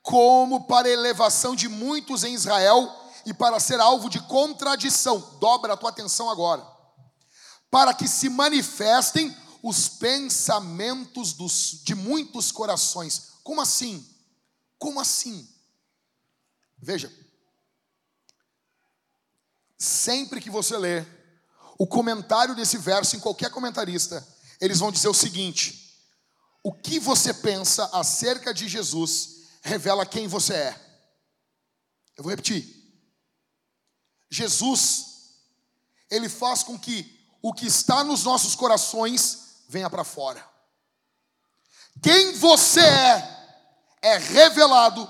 Speaker 3: como para a elevação de muitos em Israel e para ser alvo de contradição. Dobra a tua atenção agora para que se manifestem os pensamentos dos, de muitos corações. Como assim? Como assim? Veja, sempre que você ler o comentário desse verso em qualquer comentarista, eles vão dizer o seguinte: o que você pensa acerca de Jesus revela quem você é. Eu vou repetir. Jesus, ele faz com que o que está nos nossos corações venha para fora. Quem você é, é revelado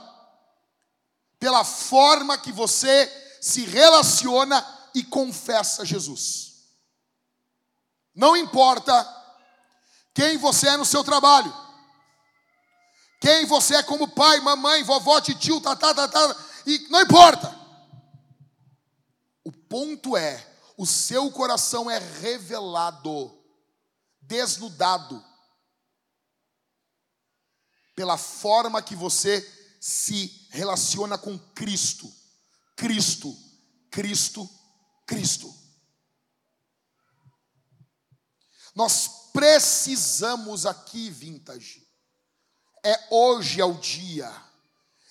Speaker 3: pela forma que você se relaciona e confessa Jesus. Não importa quem você é no seu trabalho, quem você é como pai, mamãe, vovó, tio, tatá, tatá, e não importa. O ponto é o seu coração é revelado, desnudado, pela forma que você se relaciona com Cristo. Cristo, Cristo, Cristo. Nós precisamos aqui, vintage, é hoje é o dia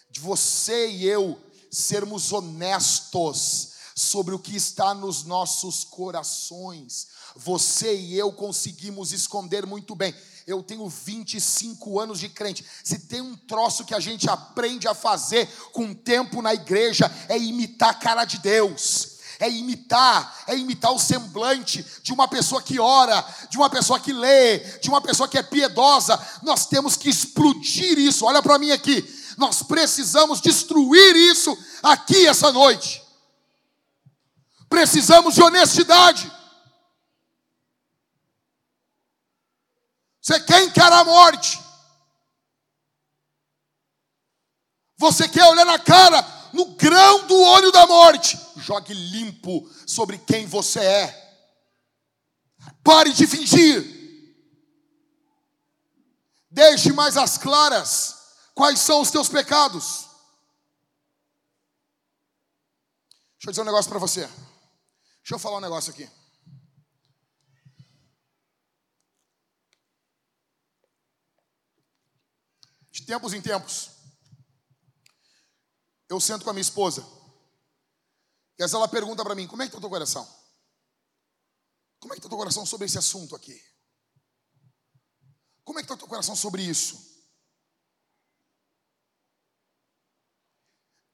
Speaker 3: de você e eu sermos honestos sobre o que está nos nossos corações. Você e eu conseguimos esconder muito bem. Eu tenho 25 anos de crente. Se tem um troço que a gente aprende a fazer com tempo na igreja, é imitar a cara de Deus é imitar, é imitar o semblante de uma pessoa que ora, de uma pessoa que lê, de uma pessoa que é piedosa. Nós temos que explodir isso. Olha para mim aqui. Nós precisamos destruir isso aqui essa noite. Precisamos de honestidade. Você quer encarar a morte? Você quer olhar na cara, no grão do olho da morte? Jogue limpo sobre quem você é. Pare de fingir. Deixe mais as claras quais são os teus pecados. Deixa eu dizer um negócio para você. Deixa eu falar um negócio aqui. De tempos em tempos, eu sento com a minha esposa. E às ela pergunta para mim: Como é que está o teu coração? Como é que está o teu coração sobre esse assunto aqui? Como é que está o teu coração sobre isso?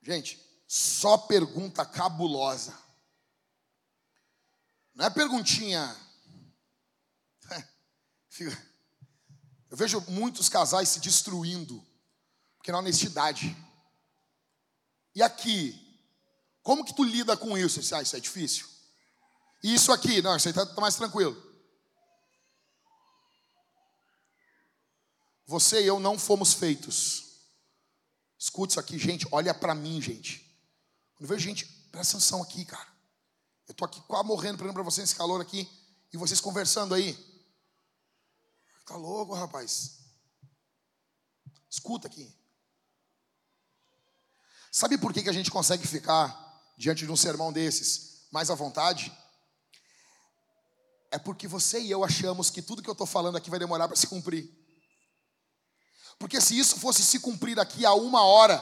Speaker 3: Gente, só pergunta cabulosa. Não é perguntinha. Eu vejo muitos casais se destruindo, porque na honestidade. E aqui, como que tu lida com isso? ah, isso é difícil. E isso aqui, não, isso aí está tá mais tranquilo. Você e eu não fomos feitos. Escute isso aqui, gente. Olha para mim, gente. Quando eu vejo gente, presta atenção aqui, cara. Eu tô aqui quase morrendo, para você nesse calor aqui. E vocês conversando aí. Tá louco, rapaz. Escuta aqui. Sabe por que, que a gente consegue ficar diante de um sermão desses mais à vontade? É porque você e eu achamos que tudo que eu estou falando aqui vai demorar para se cumprir. Porque se isso fosse se cumprir daqui a uma hora,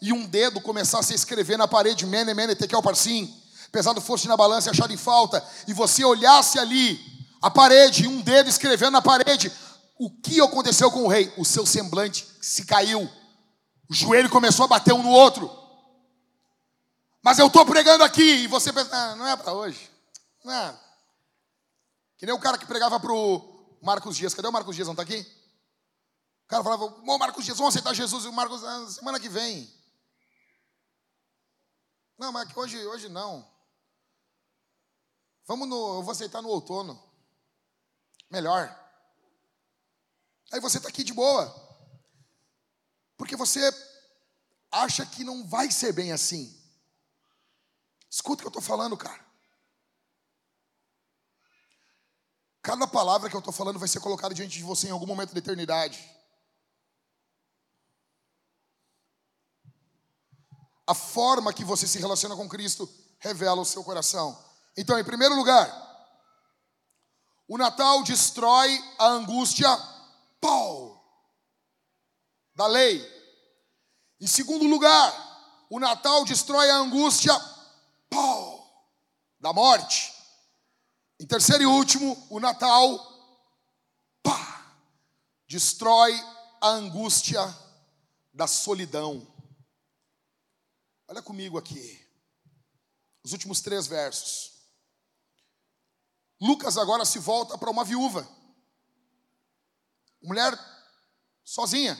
Speaker 3: e um dedo começasse a escrever na parede, mene, mene, tekel parsim, pesado fosse na balança e achado em falta, e você olhasse ali a parede, um dedo escrevendo na parede, o que aconteceu com o rei? O seu semblante se caiu. O joelho começou a bater um no outro. Mas eu estou pregando aqui e você pensa, ah, não é para hoje. Não é. Que nem o cara que pregava para o Marcos Dias. Cadê o Marcos Dias? Não está aqui? O cara falava, ô Marcos Dias, vamos aceitar Jesus. E o Marcos, ah, semana que vem. Não, mas hoje, hoje não. Vamos no, eu vou aceitar no outono. Melhor. Aí você está aqui de boa. Porque você acha que não vai ser bem assim. Escuta o que eu estou falando, cara. Cada palavra que eu estou falando vai ser colocada diante de você em algum momento da eternidade. A forma que você se relaciona com Cristo revela o seu coração. Então, em primeiro lugar, o Natal destrói a angústia pau da lei. Em segundo lugar, o Natal destrói a angústia pau da morte. Em terceiro e último, o Natal pá, destrói a angústia da solidão. Olha comigo aqui. Os últimos três versos. Lucas agora se volta para uma viúva. Mulher sozinha.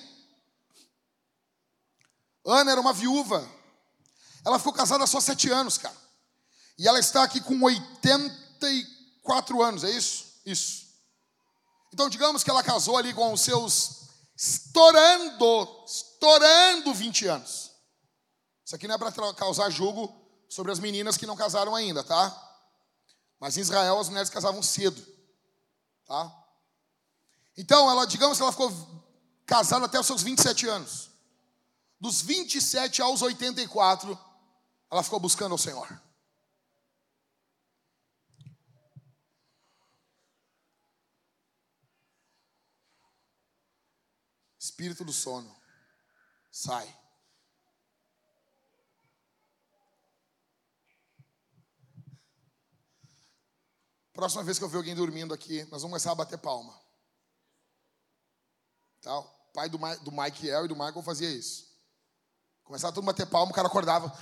Speaker 3: Ana era uma viúva. Ela ficou casada só sete anos, cara. E ela está aqui com 84 anos, é isso? Isso. Então, digamos que ela casou ali com os seus estourando, estourando 20 anos. Isso aqui não é para causar julgo sobre as meninas que não casaram ainda, tá? Mas em Israel as mulheres casavam cedo, tá? Então, ela, digamos que ela ficou casada até os seus 27 anos. Dos 27 aos 84, ela ficou buscando o Senhor. Espírito do sono, sai. Próxima vez que eu ver alguém dormindo aqui, nós vamos começar a bater palma. Tá? O pai do, do Michael e do Michael fazia isso. Começava todo mundo a bater palma, o cara acordava.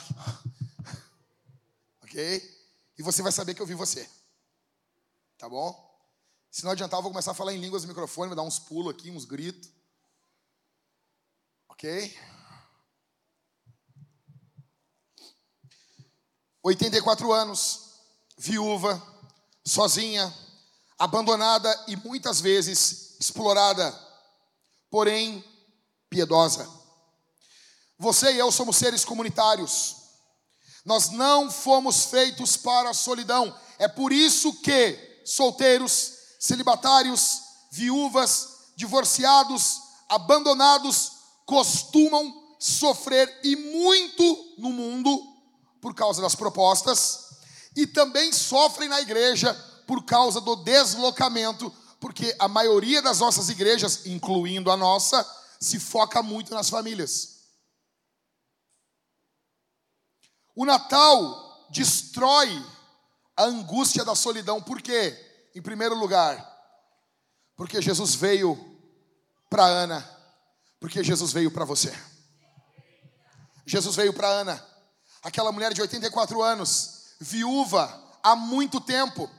Speaker 3: ok? E você vai saber que eu vi você. Tá bom? Se não adiantar, eu vou começar a falar em línguas no microfone, vou dar uns pulos aqui, uns gritos. Ok? 84 anos, viúva sozinha, abandonada e muitas vezes explorada, porém piedosa. Você e eu somos seres comunitários. Nós não fomos feitos para a solidão. É por isso que solteiros, celibatários, viúvas, divorciados, abandonados costumam sofrer e muito no mundo por causa das propostas e também sofrem na igreja por causa do deslocamento, porque a maioria das nossas igrejas, incluindo a nossa, se foca muito nas famílias. O Natal destrói a angústia da solidão, por quê? Em primeiro lugar, porque Jesus veio para Ana, porque Jesus veio para você. Jesus veio para Ana, aquela mulher de 84 anos, viúva há muito tempo,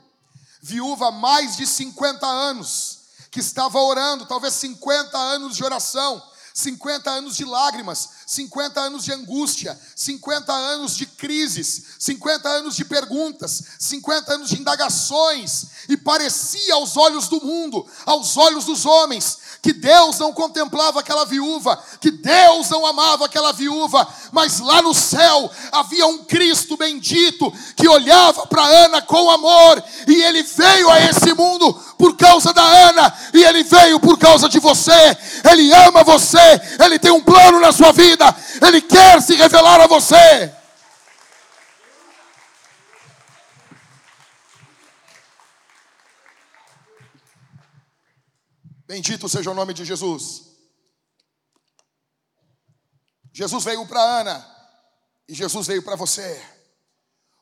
Speaker 3: viúva há mais de 50 anos, que estava orando, talvez 50 anos de oração, 50 anos de lágrimas, 50 anos de angústia, 50 anos de crises, 50 anos de perguntas, 50 anos de indagações, e parecia aos olhos do mundo, aos olhos dos homens, que Deus não contemplava aquela viúva, que Deus não amava aquela viúva, mas lá no céu havia um Cristo bendito que olhava para Ana com amor, e ele veio a esse mundo por causa da Ana, e ele veio por causa de você. Ele ama você, ele tem um plano na sua vida, ele quer se revelar a você. Bendito seja o nome de Jesus. Jesus veio para Ana e Jesus veio para você.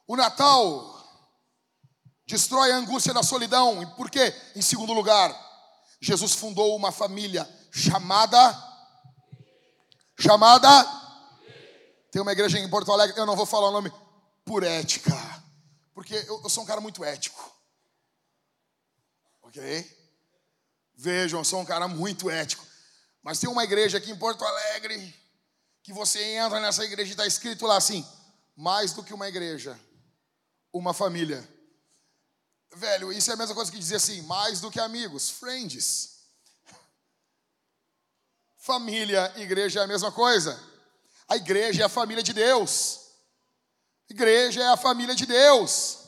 Speaker 3: O Natal destrói a angústia da solidão. E por quê? Em segundo lugar, Jesus fundou uma família chamada chamada tem uma igreja em Porto Alegre, eu não vou falar o nome por ética, porque eu, eu sou um cara muito ético. OK? Vejam, eu sou um cara muito ético. Mas tem uma igreja aqui em Porto Alegre que você entra nessa igreja e está escrito lá assim: mais do que uma igreja, uma família. Velho, isso é a mesma coisa que dizer assim: mais do que amigos, friends. Família, igreja é a mesma coisa. A igreja é a família de Deus. Igreja é a família de Deus.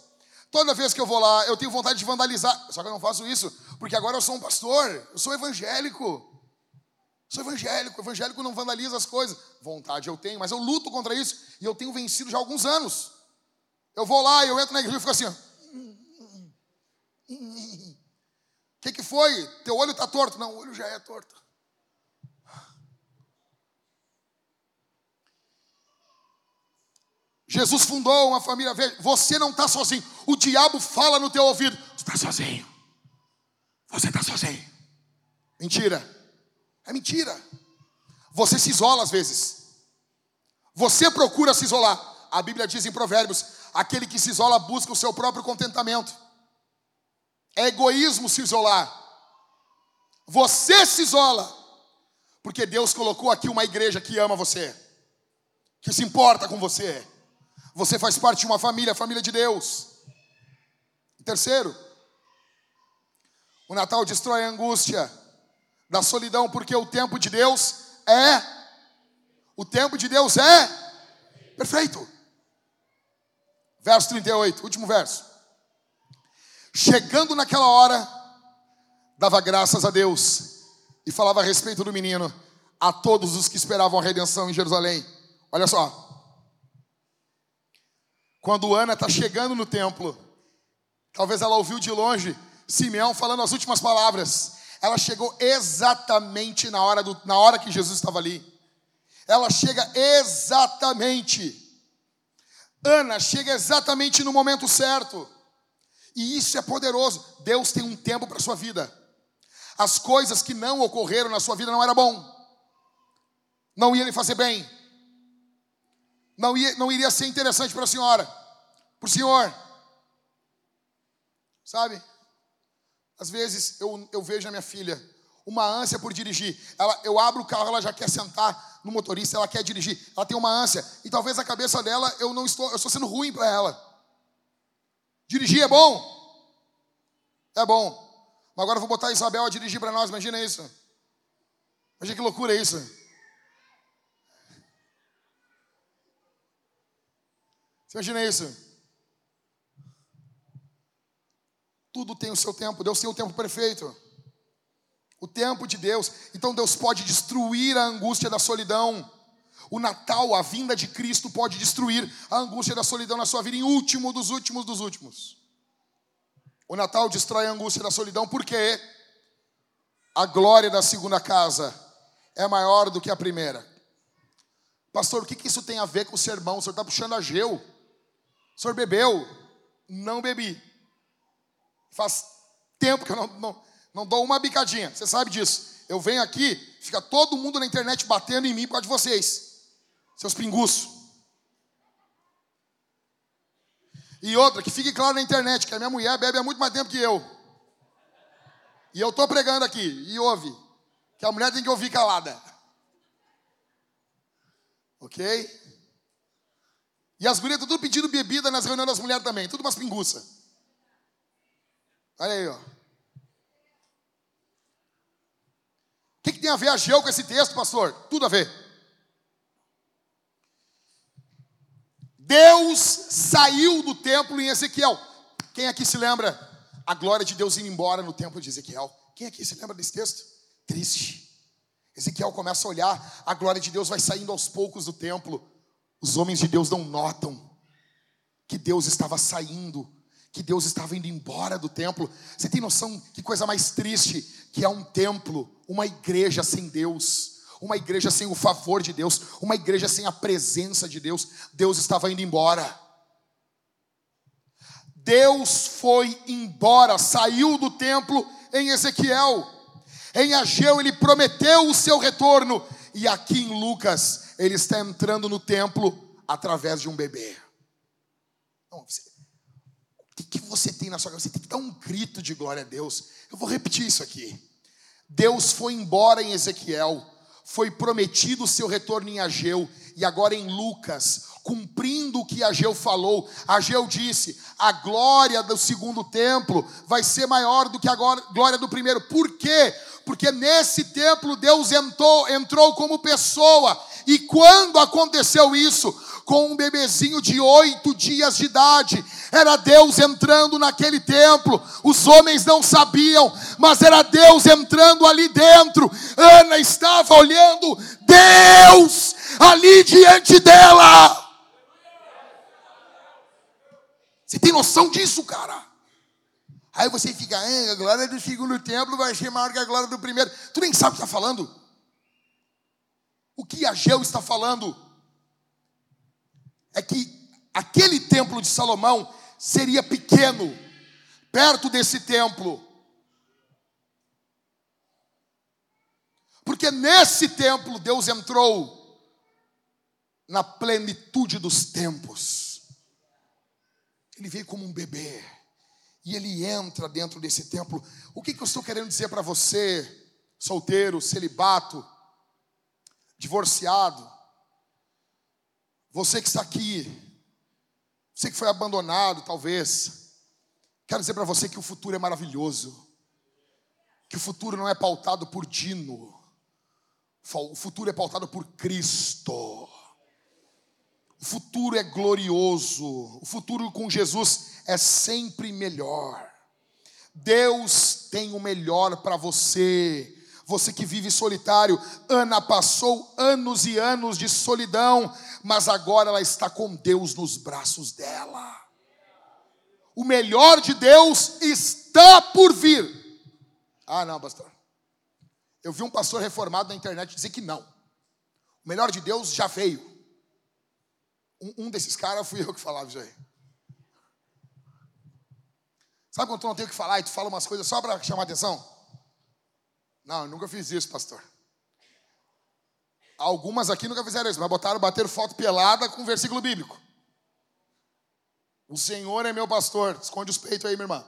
Speaker 3: Toda vez que eu vou lá, eu tenho vontade de vandalizar. Só que eu não faço isso, porque agora eu sou um pastor, eu sou evangélico. Sou evangélico, evangélico não vandaliza as coisas. Vontade eu tenho, mas eu luto contra isso e eu tenho vencido já há alguns anos. Eu vou lá, eu entro na igreja e fico assim. O que, que foi? Teu olho está torto? Não, o olho já é torto. Jesus fundou uma família. Você não está sozinho. O diabo fala no teu ouvido: Tu está sozinho. Você está sozinho. Mentira. É mentira. Você se isola às vezes. Você procura se isolar. A Bíblia diz em Provérbios: aquele que se isola busca o seu próprio contentamento. É egoísmo se isolar. Você se isola. Porque Deus colocou aqui uma igreja que ama você, que se importa com você você faz parte de uma família, a família de Deus. Terceiro, o Natal destrói a angústia da solidão, porque o tempo de Deus é. O tempo de Deus é perfeito. Verso 38, último verso. Chegando naquela hora, dava graças a Deus e falava a respeito do menino a todos os que esperavam a redenção em Jerusalém. Olha só. Quando Ana está chegando no templo, talvez ela ouviu de longe Simeão falando as últimas palavras. Ela chegou exatamente na hora, do, na hora que Jesus estava ali. Ela chega exatamente. Ana chega exatamente no momento certo. E isso é poderoso. Deus tem um tempo para a sua vida. As coisas que não ocorreram na sua vida não era bom. Não ia lhe fazer bem não, ia, não iria ser interessante para a senhora, para o senhor. Sabe? Às vezes eu, eu vejo a minha filha, uma ânsia por dirigir. Ela, eu abro o carro, ela já quer sentar no motorista, ela quer dirigir. Ela tem uma ânsia. E talvez a cabeça dela, eu não estou, eu estou sendo ruim para ela. Dirigir é bom. É bom. Mas agora eu vou botar a Isabel a dirigir para nós, imagina isso. Imagina que loucura é isso. Você imagina isso? Tudo tem o seu tempo, Deus tem o tempo perfeito. O tempo de Deus. Então Deus pode destruir a angústia da solidão. O Natal, a vinda de Cristo, pode destruir a angústia da solidão na sua vida, em último dos últimos dos últimos. O Natal destrói a angústia da solidão, porque a glória da segunda casa é maior do que a primeira. Pastor, o que isso tem a ver com o sermão? O senhor está puxando a geu. O senhor bebeu? Não bebi. Faz tempo que eu não, não, não dou uma bicadinha. Você sabe disso. Eu venho aqui, fica todo mundo na internet batendo em mim por causa de vocês. Seus pinguços. E outra, que fique claro na internet, que a minha mulher bebe há muito mais tempo que eu. E eu estou pregando aqui, e ouve. Que a mulher tem que ouvir calada. Ok? E as gurias tudo pedindo bebida nas reuniões das mulheres também, tudo umas pinguças. Olha aí, ó. O que, que tem a ver a Geu com esse texto, pastor? Tudo a ver. Deus saiu do templo em Ezequiel. Quem aqui se lembra? A glória de Deus indo embora no templo de Ezequiel. Quem aqui se lembra desse texto? Triste. Ezequiel começa a olhar, a glória de Deus vai saindo aos poucos do templo. Os homens de Deus não notam que Deus estava saindo que Deus estava indo embora do templo. Você tem noção que coisa mais triste que é um templo, uma igreja sem Deus, uma igreja sem o favor de Deus, uma igreja sem a presença de Deus. Deus estava indo embora. Deus foi embora, saiu do templo em Ezequiel. Em Ageu ele prometeu o seu retorno e aqui em Lucas ele está entrando no templo através de um bebê. Não, que você tem na sua cabeça? Você tem que dar um grito de glória a Deus. Eu vou repetir isso aqui. Deus foi embora em Ezequiel, foi prometido o seu retorno em Ageu, e agora em Lucas, cumprindo o que Ageu falou, Ageu disse: a glória do segundo templo vai ser maior do que a glória do primeiro. Por quê? Porque nesse templo Deus entrou, entrou como pessoa, e quando aconteceu isso, com um bebezinho de oito dias de idade. Era Deus entrando naquele templo. Os homens não sabiam, mas era Deus entrando ali dentro. Ana estava olhando Deus ali diante dela. Você tem noção disso, cara? Aí você fica, a glória do segundo templo vai ser maior que a glória do primeiro. Tu nem sabe o que está falando. O que Ageu está falando? é que aquele templo de Salomão seria pequeno, perto desse templo. Porque nesse templo Deus entrou na plenitude dos tempos. Ele veio como um bebê. E ele entra dentro desse templo. O que, que eu estou querendo dizer para você, solteiro, celibato, divorciado? Você que está aqui, você que foi abandonado, talvez, quero dizer para você que o futuro é maravilhoso, que o futuro não é pautado por Dino, o futuro é pautado por Cristo. O futuro é glorioso, o futuro com Jesus é sempre melhor. Deus tem o melhor para você. Você que vive solitário, Ana passou anos e anos de solidão, mas agora ela está com Deus nos braços dela. O melhor de Deus está por vir. Ah, não, pastor. Eu vi um pastor reformado na internet dizer que não. O melhor de Deus já veio. Um, um desses caras fui eu que falava isso aí. Sabe quando tu não tem o que falar e tu fala umas coisas só para chamar atenção? Não, eu nunca fiz isso, pastor. Algumas aqui nunca fizeram isso, mas botaram, bater foto pelada com versículo bíblico. O Senhor é meu pastor. Esconde os peitos aí, minha irmã.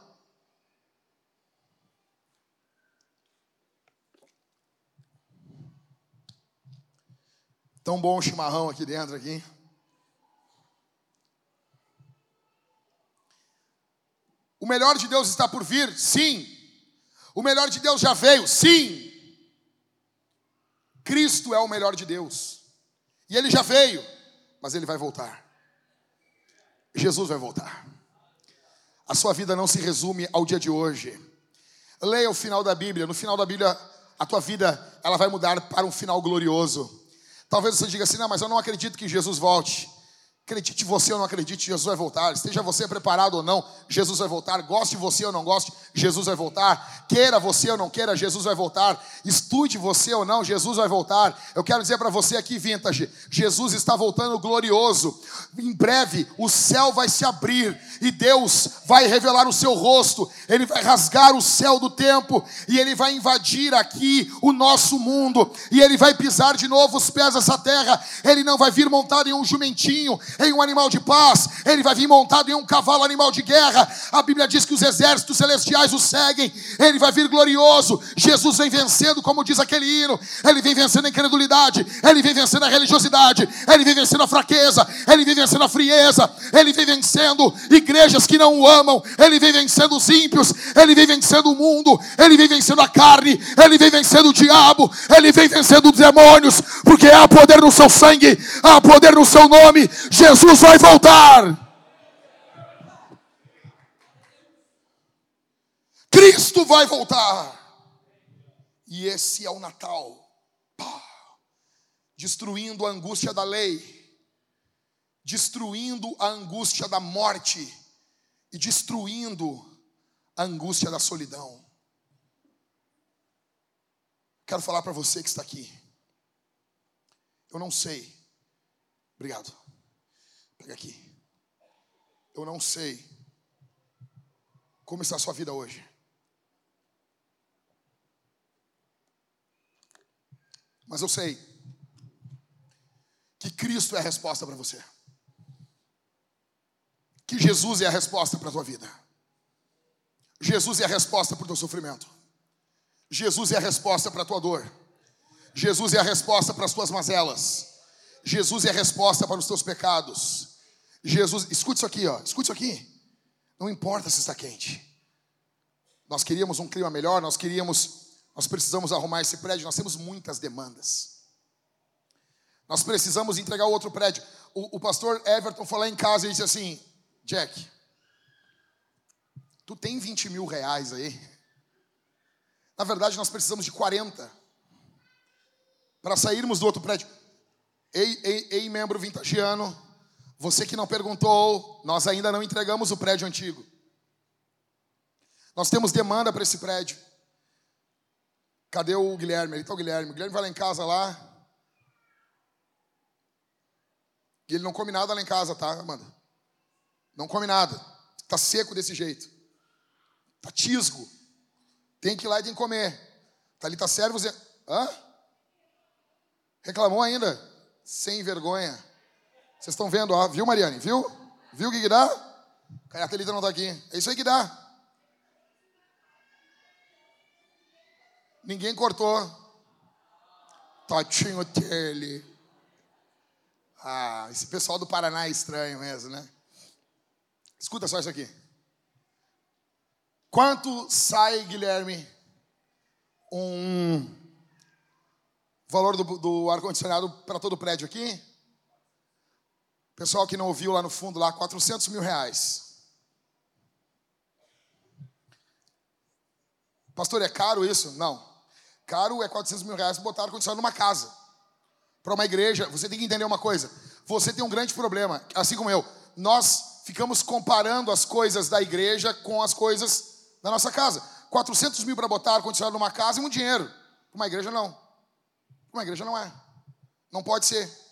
Speaker 3: Tão bom o chimarrão aqui dentro aqui. O melhor de Deus está por vir? Sim. O melhor de Deus já veio? Sim. Cristo é o melhor de Deus. E ele já veio, mas ele vai voltar. Jesus vai voltar. A sua vida não se resume ao dia de hoje. Leia o final da Bíblia. No final da Bíblia, a tua vida ela vai mudar para um final glorioso. Talvez você diga assim: "Não, mas eu não acredito que Jesus volte". Acredite você ou não acredite, Jesus vai voltar. Esteja você preparado ou não, Jesus vai voltar. Goste você ou não goste, Jesus vai voltar. Queira você ou não queira, Jesus vai voltar. Estude você ou não, Jesus vai voltar. Eu quero dizer para você aqui, Vintage, Jesus está voltando glorioso. Em breve o céu vai se abrir e Deus vai revelar o seu rosto. Ele vai rasgar o céu do tempo e ele vai invadir aqui o nosso mundo e ele vai pisar de novo os pés dessa terra. Ele não vai vir montado em um jumentinho em um animal de paz, ele vai vir montado em um cavalo animal de guerra. A Bíblia diz que os exércitos celestiais o seguem, ele vai vir glorioso. Jesus vem vencendo, como diz aquele hino, ele vem vencendo a incredulidade, ele vem vencendo a religiosidade, ele vem vencendo a fraqueza, ele vem vencendo a frieza, ele vem vencendo igrejas que não o amam, ele vem vencendo os ímpios, ele vem vencendo o mundo, ele vem vencendo a carne, ele vem vencendo o diabo, ele vem vencendo os demônios, porque há poder no seu sangue, há poder no seu nome. Jesus vai voltar. Cristo vai voltar. E esse é o Natal. Pá. Destruindo a angústia da lei, destruindo a angústia da morte e destruindo a angústia da solidão. Quero falar para você que está aqui. Eu não sei. Obrigado. Aqui. Eu não sei como está a sua vida hoje. Mas eu sei que Cristo é a resposta para você. Que Jesus é a resposta para a tua vida. Jesus é a resposta para o teu sofrimento. Jesus é a resposta para a tua dor. Jesus é a resposta para as tuas mazelas. Jesus é a resposta para os teus pecados. Jesus, escute isso aqui, ó. Escute isso aqui. Não importa se está quente. Nós queríamos um clima melhor, nós queríamos, nós precisamos arrumar esse prédio, nós temos muitas demandas. Nós precisamos entregar outro prédio. O, o pastor Everton foi lá em casa e disse assim: Jack, tu tem 20 mil reais aí? Na verdade, nós precisamos de 40 para sairmos do outro prédio. Ei, ei, ei membro vintagiano, você que não perguntou, nós ainda não entregamos o prédio antigo. Nós temos demanda para esse prédio. Cadê o Guilherme? Ele está o Guilherme. O Guilherme vai lá em casa lá. E ele não come nada lá em casa, tá, Amanda? Não come nada. Está seco desse jeito. Está tisgo. Tem que ir lá e tem que comer. Tá ali, tá servo. Hã? Reclamou ainda? Sem vergonha. Vocês estão vendo, ó, viu, Mariane? Viu? Viu o que, que dá? A cartelita não está aqui. É isso aí que dá. Ninguém cortou. Totinho Tele. Ah, esse pessoal do Paraná é estranho mesmo, né? Escuta só isso aqui. Quanto sai, Guilherme, um valor do, do ar-condicionado para todo o prédio aqui? Pessoal que não ouviu lá no fundo, lá, 400 mil reais. Pastor, é caro isso? Não. Caro é 400 mil reais botar ar-condicionado numa casa. Para uma igreja, você tem que entender uma coisa. Você tem um grande problema, assim como eu. Nós ficamos comparando as coisas da igreja com as coisas da nossa casa. 400 mil para botar ar-condicionado numa casa é muito dinheiro. Para uma igreja, não. Para uma igreja, não é. Não pode ser.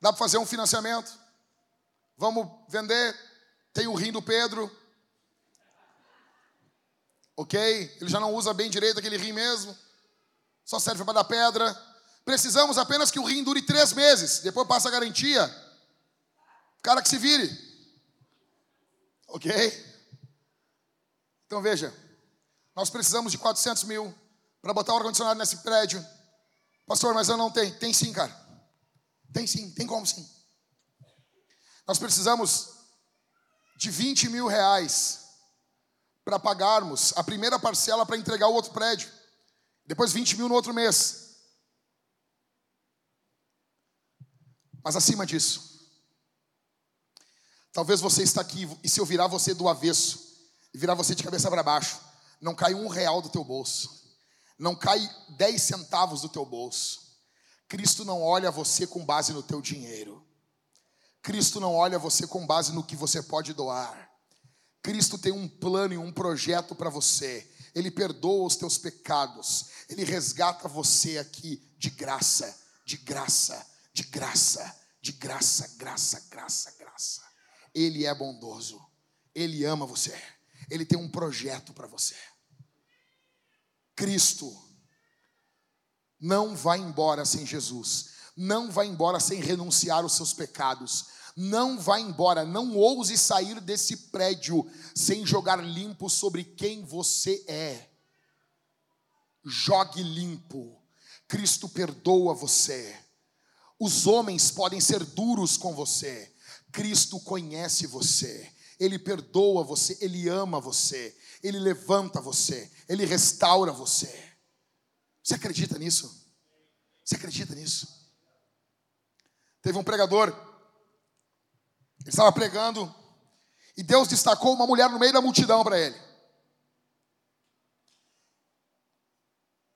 Speaker 3: Dá para fazer um financiamento? Vamos vender? Tem o rim do Pedro. Ok? Ele já não usa bem direito aquele rim mesmo. Só serve para dar pedra. Precisamos apenas que o rim dure três meses. Depois passa a garantia. Cara que se vire. Ok? Então veja. Nós precisamos de 400 mil para botar o ar-condicionado nesse prédio. Pastor, mas eu não tenho. Tem sim, cara. Tem sim, tem como sim. Nós precisamos de 20 mil reais para pagarmos a primeira parcela para entregar o outro prédio. Depois 20 mil no outro mês. Mas acima disso, talvez você está aqui e se eu virar você do avesso, e virar você de cabeça para baixo, não cai um real do teu bolso, não cai dez centavos do teu bolso. Cristo não olha você com base no teu dinheiro. Cristo não olha você com base no que você pode doar. Cristo tem um plano e um projeto para você. Ele perdoa os teus pecados. Ele resgata você aqui de graça, de graça, de graça, de graça, graça, graça, graça. Ele é bondoso. Ele ama você. Ele tem um projeto para você. Cristo não vai embora sem Jesus. Não vai embora sem renunciar aos seus pecados. Não vai embora, não ouse sair desse prédio sem jogar limpo sobre quem você é. Jogue limpo. Cristo perdoa você. Os homens podem ser duros com você. Cristo conhece você. Ele perdoa você, ele ama você, ele levanta você, ele restaura você. Você acredita nisso? Você acredita nisso? Teve um pregador, ele estava pregando, e Deus destacou uma mulher no meio da multidão para ele.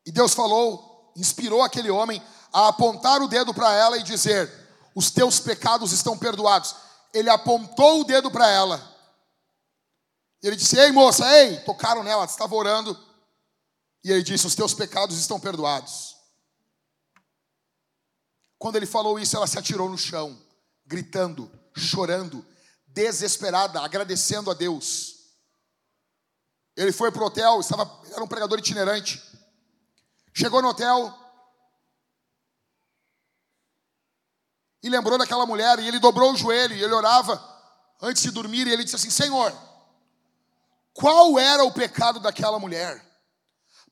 Speaker 3: E Deus falou, inspirou aquele homem a apontar o dedo para ela e dizer: Os teus pecados estão perdoados. Ele apontou o dedo para ela. Ele disse: Ei, moça, ei, tocaram nela, estava orando. E ele disse: Os teus pecados estão perdoados. Quando ele falou isso, ela se atirou no chão, gritando, chorando, desesperada, agradecendo a Deus. Ele foi para o hotel, estava, era um pregador itinerante. Chegou no hotel e lembrou daquela mulher, e ele dobrou o joelho, e ele orava antes de dormir, e ele disse assim: Senhor, qual era o pecado daquela mulher?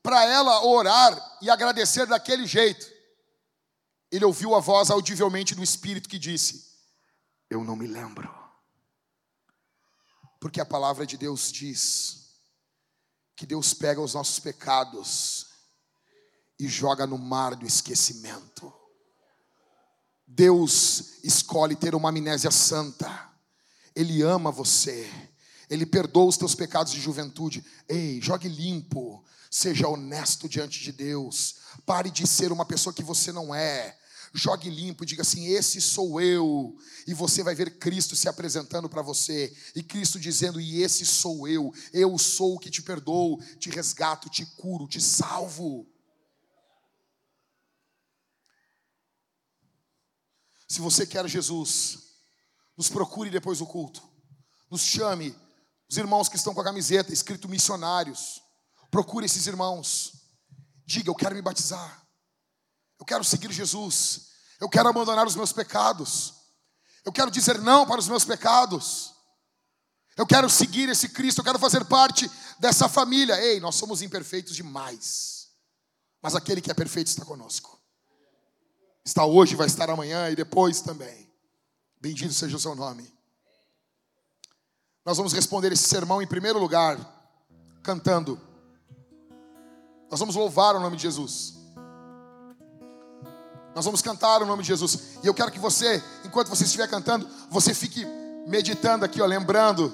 Speaker 3: Para ela orar e agradecer daquele jeito. Ele ouviu a voz audivelmente do Espírito que disse: Eu não me lembro. Porque a palavra de Deus diz que Deus pega os nossos pecados e joga no mar do esquecimento. Deus escolhe ter uma amnésia santa. Ele ama você. Ele perdoa os teus pecados de juventude. Ei, jogue limpo. Seja honesto diante de Deus. Pare de ser uma pessoa que você não é. Jogue limpo e diga assim: Esse sou eu. E você vai ver Cristo se apresentando para você. E Cristo dizendo: E esse sou eu. Eu sou o que te perdoo, te resgato, te curo, te salvo. Se você quer Jesus, nos procure depois do culto. Nos chame os irmãos que estão com a camiseta escrito missionários, procure esses irmãos. Diga: Eu quero me batizar. Eu quero seguir Jesus. Eu quero abandonar os meus pecados. Eu quero dizer não para os meus pecados. Eu quero seguir esse Cristo, eu quero fazer parte dessa família. Ei, nós somos imperfeitos demais. Mas aquele que é perfeito está conosco. Está hoje, vai estar amanhã e depois também. Bendito seja o seu nome. Nós vamos responder esse sermão em primeiro lugar, cantando. Nós vamos louvar o nome de Jesus. Nós vamos cantar o nome de Jesus. E eu quero que você, enquanto você estiver cantando, você fique meditando aqui, ó, lembrando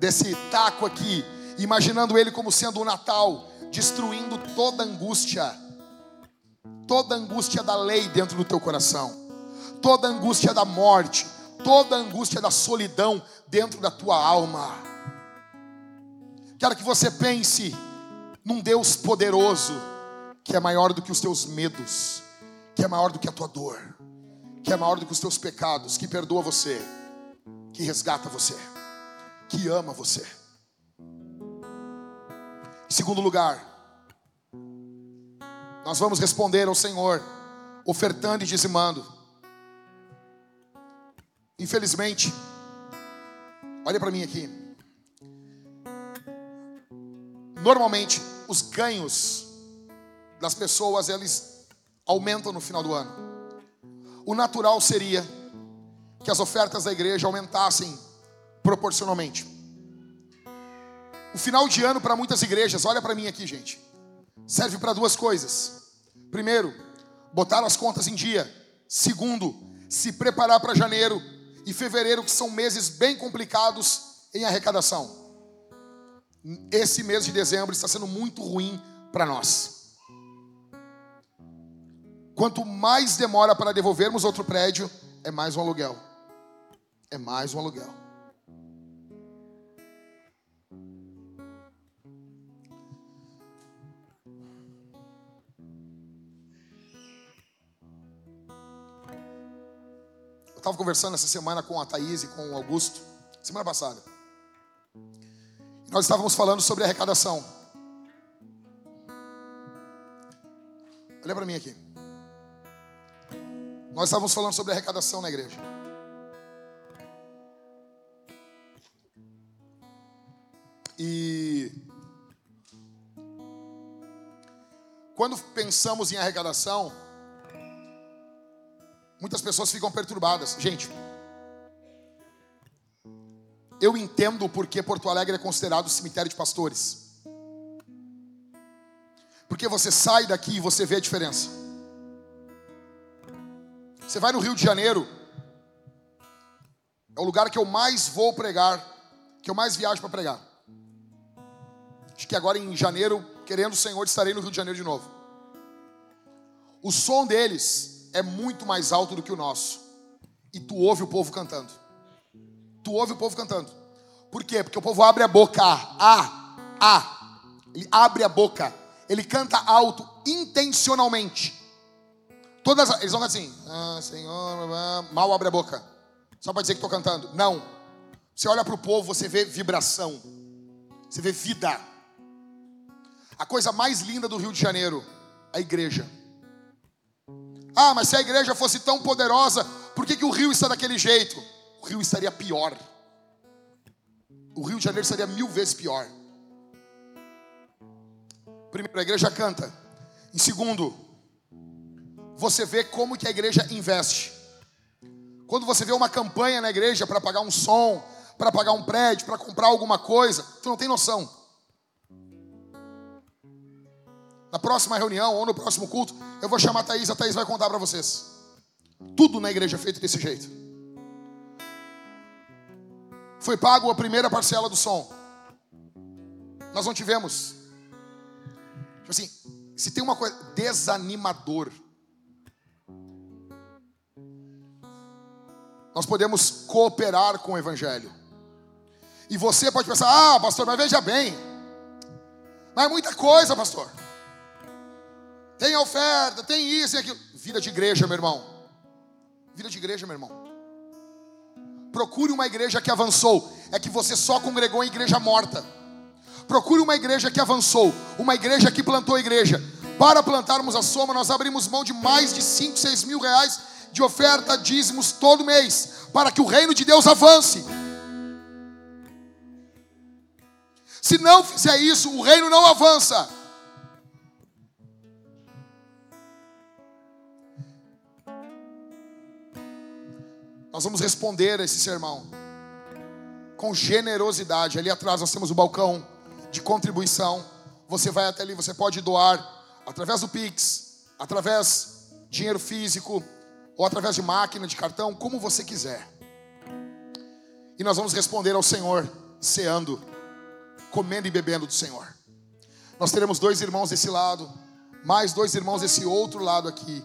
Speaker 3: desse taco aqui, imaginando ele como sendo o Natal, destruindo toda angústia, toda angústia da lei dentro do teu coração, toda angústia da morte, toda angústia da solidão dentro da tua alma. Quero que você pense num Deus poderoso, que é maior do que os teus medos, que é maior do que a tua dor, que é maior do que os teus pecados, que perdoa você, que resgata você, que ama você. Em segundo lugar, nós vamos responder ao Senhor, ofertando e dizimando. Infelizmente, olha para mim aqui. Normalmente, os ganhos das pessoas eles aumentam no final do ano. O natural seria que as ofertas da igreja aumentassem proporcionalmente. O final de ano para muitas igrejas, olha para mim aqui, gente, serve para duas coisas. Primeiro, botar as contas em dia. Segundo, se preparar para janeiro e fevereiro, que são meses bem complicados em arrecadação. Esse mês de dezembro está sendo muito ruim para nós. Quanto mais demora para devolvermos outro prédio, é mais um aluguel. É mais um aluguel. Eu estava conversando essa semana com a Thaís e com o Augusto, semana passada. Nós estávamos falando sobre arrecadação. Olha para mim aqui. Nós estávamos falando sobre arrecadação na igreja. E quando pensamos em arrecadação, muitas pessoas ficam perturbadas. Gente, eu entendo porque Porto Alegre é considerado cemitério de pastores. Porque você sai daqui e você vê a diferença. Você vai no Rio de Janeiro, é o lugar que eu mais vou pregar, que eu mais viajo para pregar. Acho que agora em janeiro, querendo o Senhor, estarei no Rio de Janeiro de novo. O som deles é muito mais alto do que o nosso. E tu ouve o povo cantando. Tu ouve o povo cantando. Por quê? Porque o povo abre a boca. Ah, ah. Ele abre a boca. Ele canta alto intencionalmente. Todas eles vão assim, ah, Senhor, mal abre a boca. Só para dizer que estou cantando. Não. Você olha para o povo, você vê vibração. Você vê vida. A coisa mais linda do Rio de Janeiro, a igreja. Ah, mas se a igreja fosse tão poderosa, por que, que o rio está daquele jeito? O Rio estaria pior. O Rio de Janeiro estaria mil vezes pior. Primeiro, a igreja canta. Em segundo, você vê como que a igreja investe. Quando você vê uma campanha na igreja para pagar um som, para pagar um prédio, para comprar alguma coisa, tu não tem noção. Na próxima reunião ou no próximo culto, eu vou chamar a Thaís, a Thaís vai contar para vocês. Tudo na igreja é feito desse jeito foi pago a primeira parcela do som. Nós não tivemos. Tipo assim, se tem uma coisa desanimador, nós podemos cooperar com o Evangelho. E você pode pensar, ah, pastor, mas veja bem, mas é muita coisa, pastor. Tem oferta, tem isso, tem aquilo. Vida de igreja, meu irmão. Vida de igreja, meu irmão. Procure uma igreja que avançou. É que você só congregou em igreja morta. Procure uma igreja que avançou. Uma igreja que plantou igreja. Para plantarmos a soma, nós abrimos mão de mais de 5, 6 mil reais de oferta, dízimos todo mês. Para que o reino de Deus avance. Se não fizer isso, o reino não avança. Nós vamos responder a esse sermão com generosidade. Ali atrás nós temos o balcão de contribuição. Você vai até ali, você pode doar através do Pix, através de dinheiro físico ou através de máquina, de cartão, como você quiser. E nós vamos responder ao Senhor, ceando, comendo e bebendo do Senhor. Nós teremos dois irmãos desse lado, mais dois irmãos desse outro lado aqui.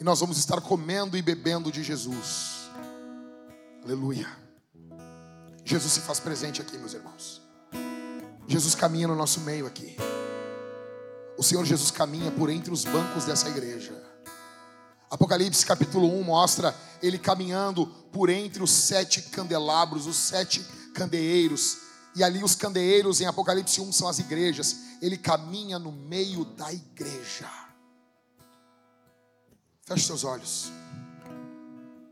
Speaker 3: E nós vamos estar comendo e bebendo de Jesus. Aleluia. Jesus se faz presente aqui, meus irmãos. Jesus caminha no nosso meio aqui. O Senhor Jesus caminha por entre os bancos dessa igreja. Apocalipse capítulo 1 mostra ele caminhando por entre os sete candelabros, os sete candeeiros. E ali os candeeiros em Apocalipse 1 são as igrejas. Ele caminha no meio da igreja. Feche seus olhos.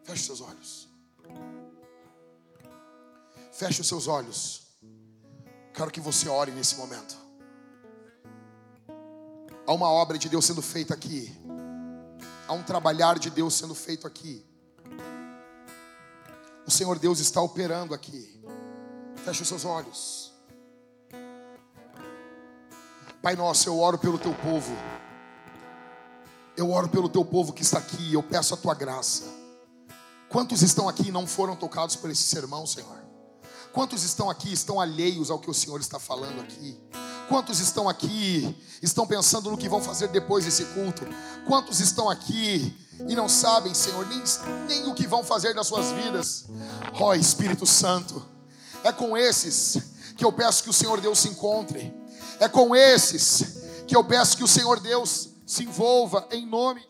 Speaker 3: Feche seus olhos. Feche os seus olhos. Quero que você ore nesse momento. Há uma obra de Deus sendo feita aqui. Há um trabalhar de Deus sendo feito aqui. O Senhor Deus está operando aqui. Feche os seus olhos. Pai nosso, eu oro pelo teu povo. Eu oro pelo teu povo que está aqui. Eu peço a tua graça. Quantos estão aqui e não foram tocados por esse sermão, Senhor? Quantos estão aqui estão alheios ao que o Senhor está falando aqui? Quantos estão aqui, estão pensando no que vão fazer depois desse culto? Quantos estão aqui e não sabem, Senhor, nem, nem o que vão fazer nas suas vidas? Ó oh, Espírito Santo, é com esses que eu peço que o Senhor Deus se encontre, é com esses que eu peço que o Senhor Deus se envolva em nome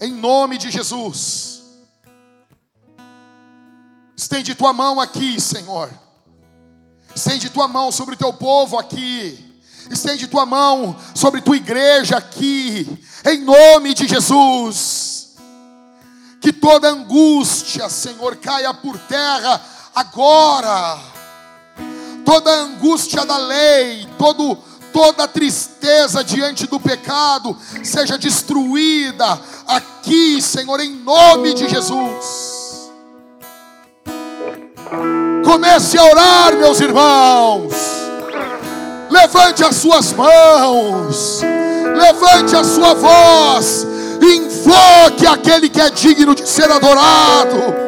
Speaker 3: Em nome de Jesus. Estende tua mão aqui, Senhor. Estende tua mão sobre o teu povo aqui. Estende tua mão sobre tua igreja aqui. Em nome de Jesus. Que toda angústia, Senhor, caia por terra agora. Toda angústia da lei, todo toda tristeza diante do pecado seja destruída aqui, Senhor, em nome de Jesus. Comece a orar, meus irmãos. Levante as suas mãos. Levante a sua voz. Invoque aquele que é digno de ser adorado.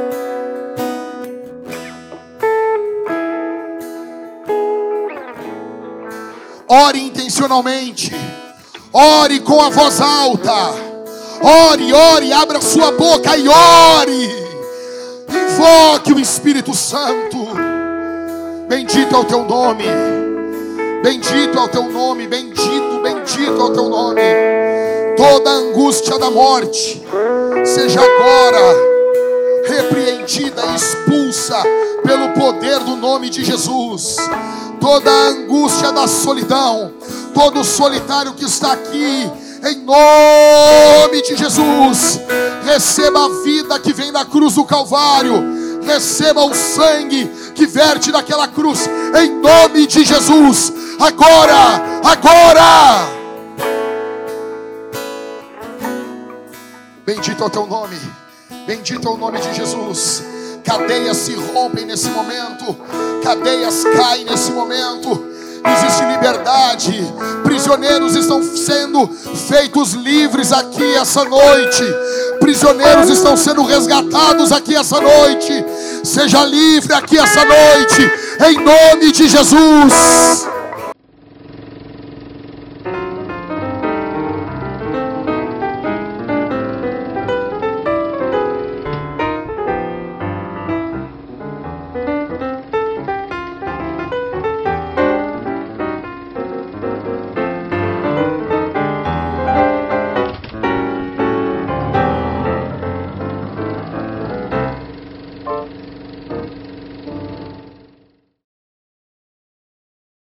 Speaker 3: Ore intencionalmente. Ore com a voz alta. Ore, ore, abra sua boca e ore. Invoque o Espírito Santo. Bendito é o teu nome. Bendito é o teu nome. Bendito, bendito é o teu nome. Toda angústia da morte seja agora repreendida e expulsa pelo poder do nome de Jesus. Toda angústia da solidão, todo solitário que está aqui em nome de Jesus. Receba a vida que vem da cruz do Calvário, receba o sangue que verte daquela cruz, em nome de Jesus, agora, agora. Bendito é o teu nome, bendito é o nome de Jesus. Cadeias se rompem nesse momento, cadeias caem nesse momento existe liberdade, prisioneiros estão sendo feitos livres aqui essa noite, prisioneiros estão sendo resgatados aqui essa noite. Seja livre aqui essa noite, em nome de Jesus.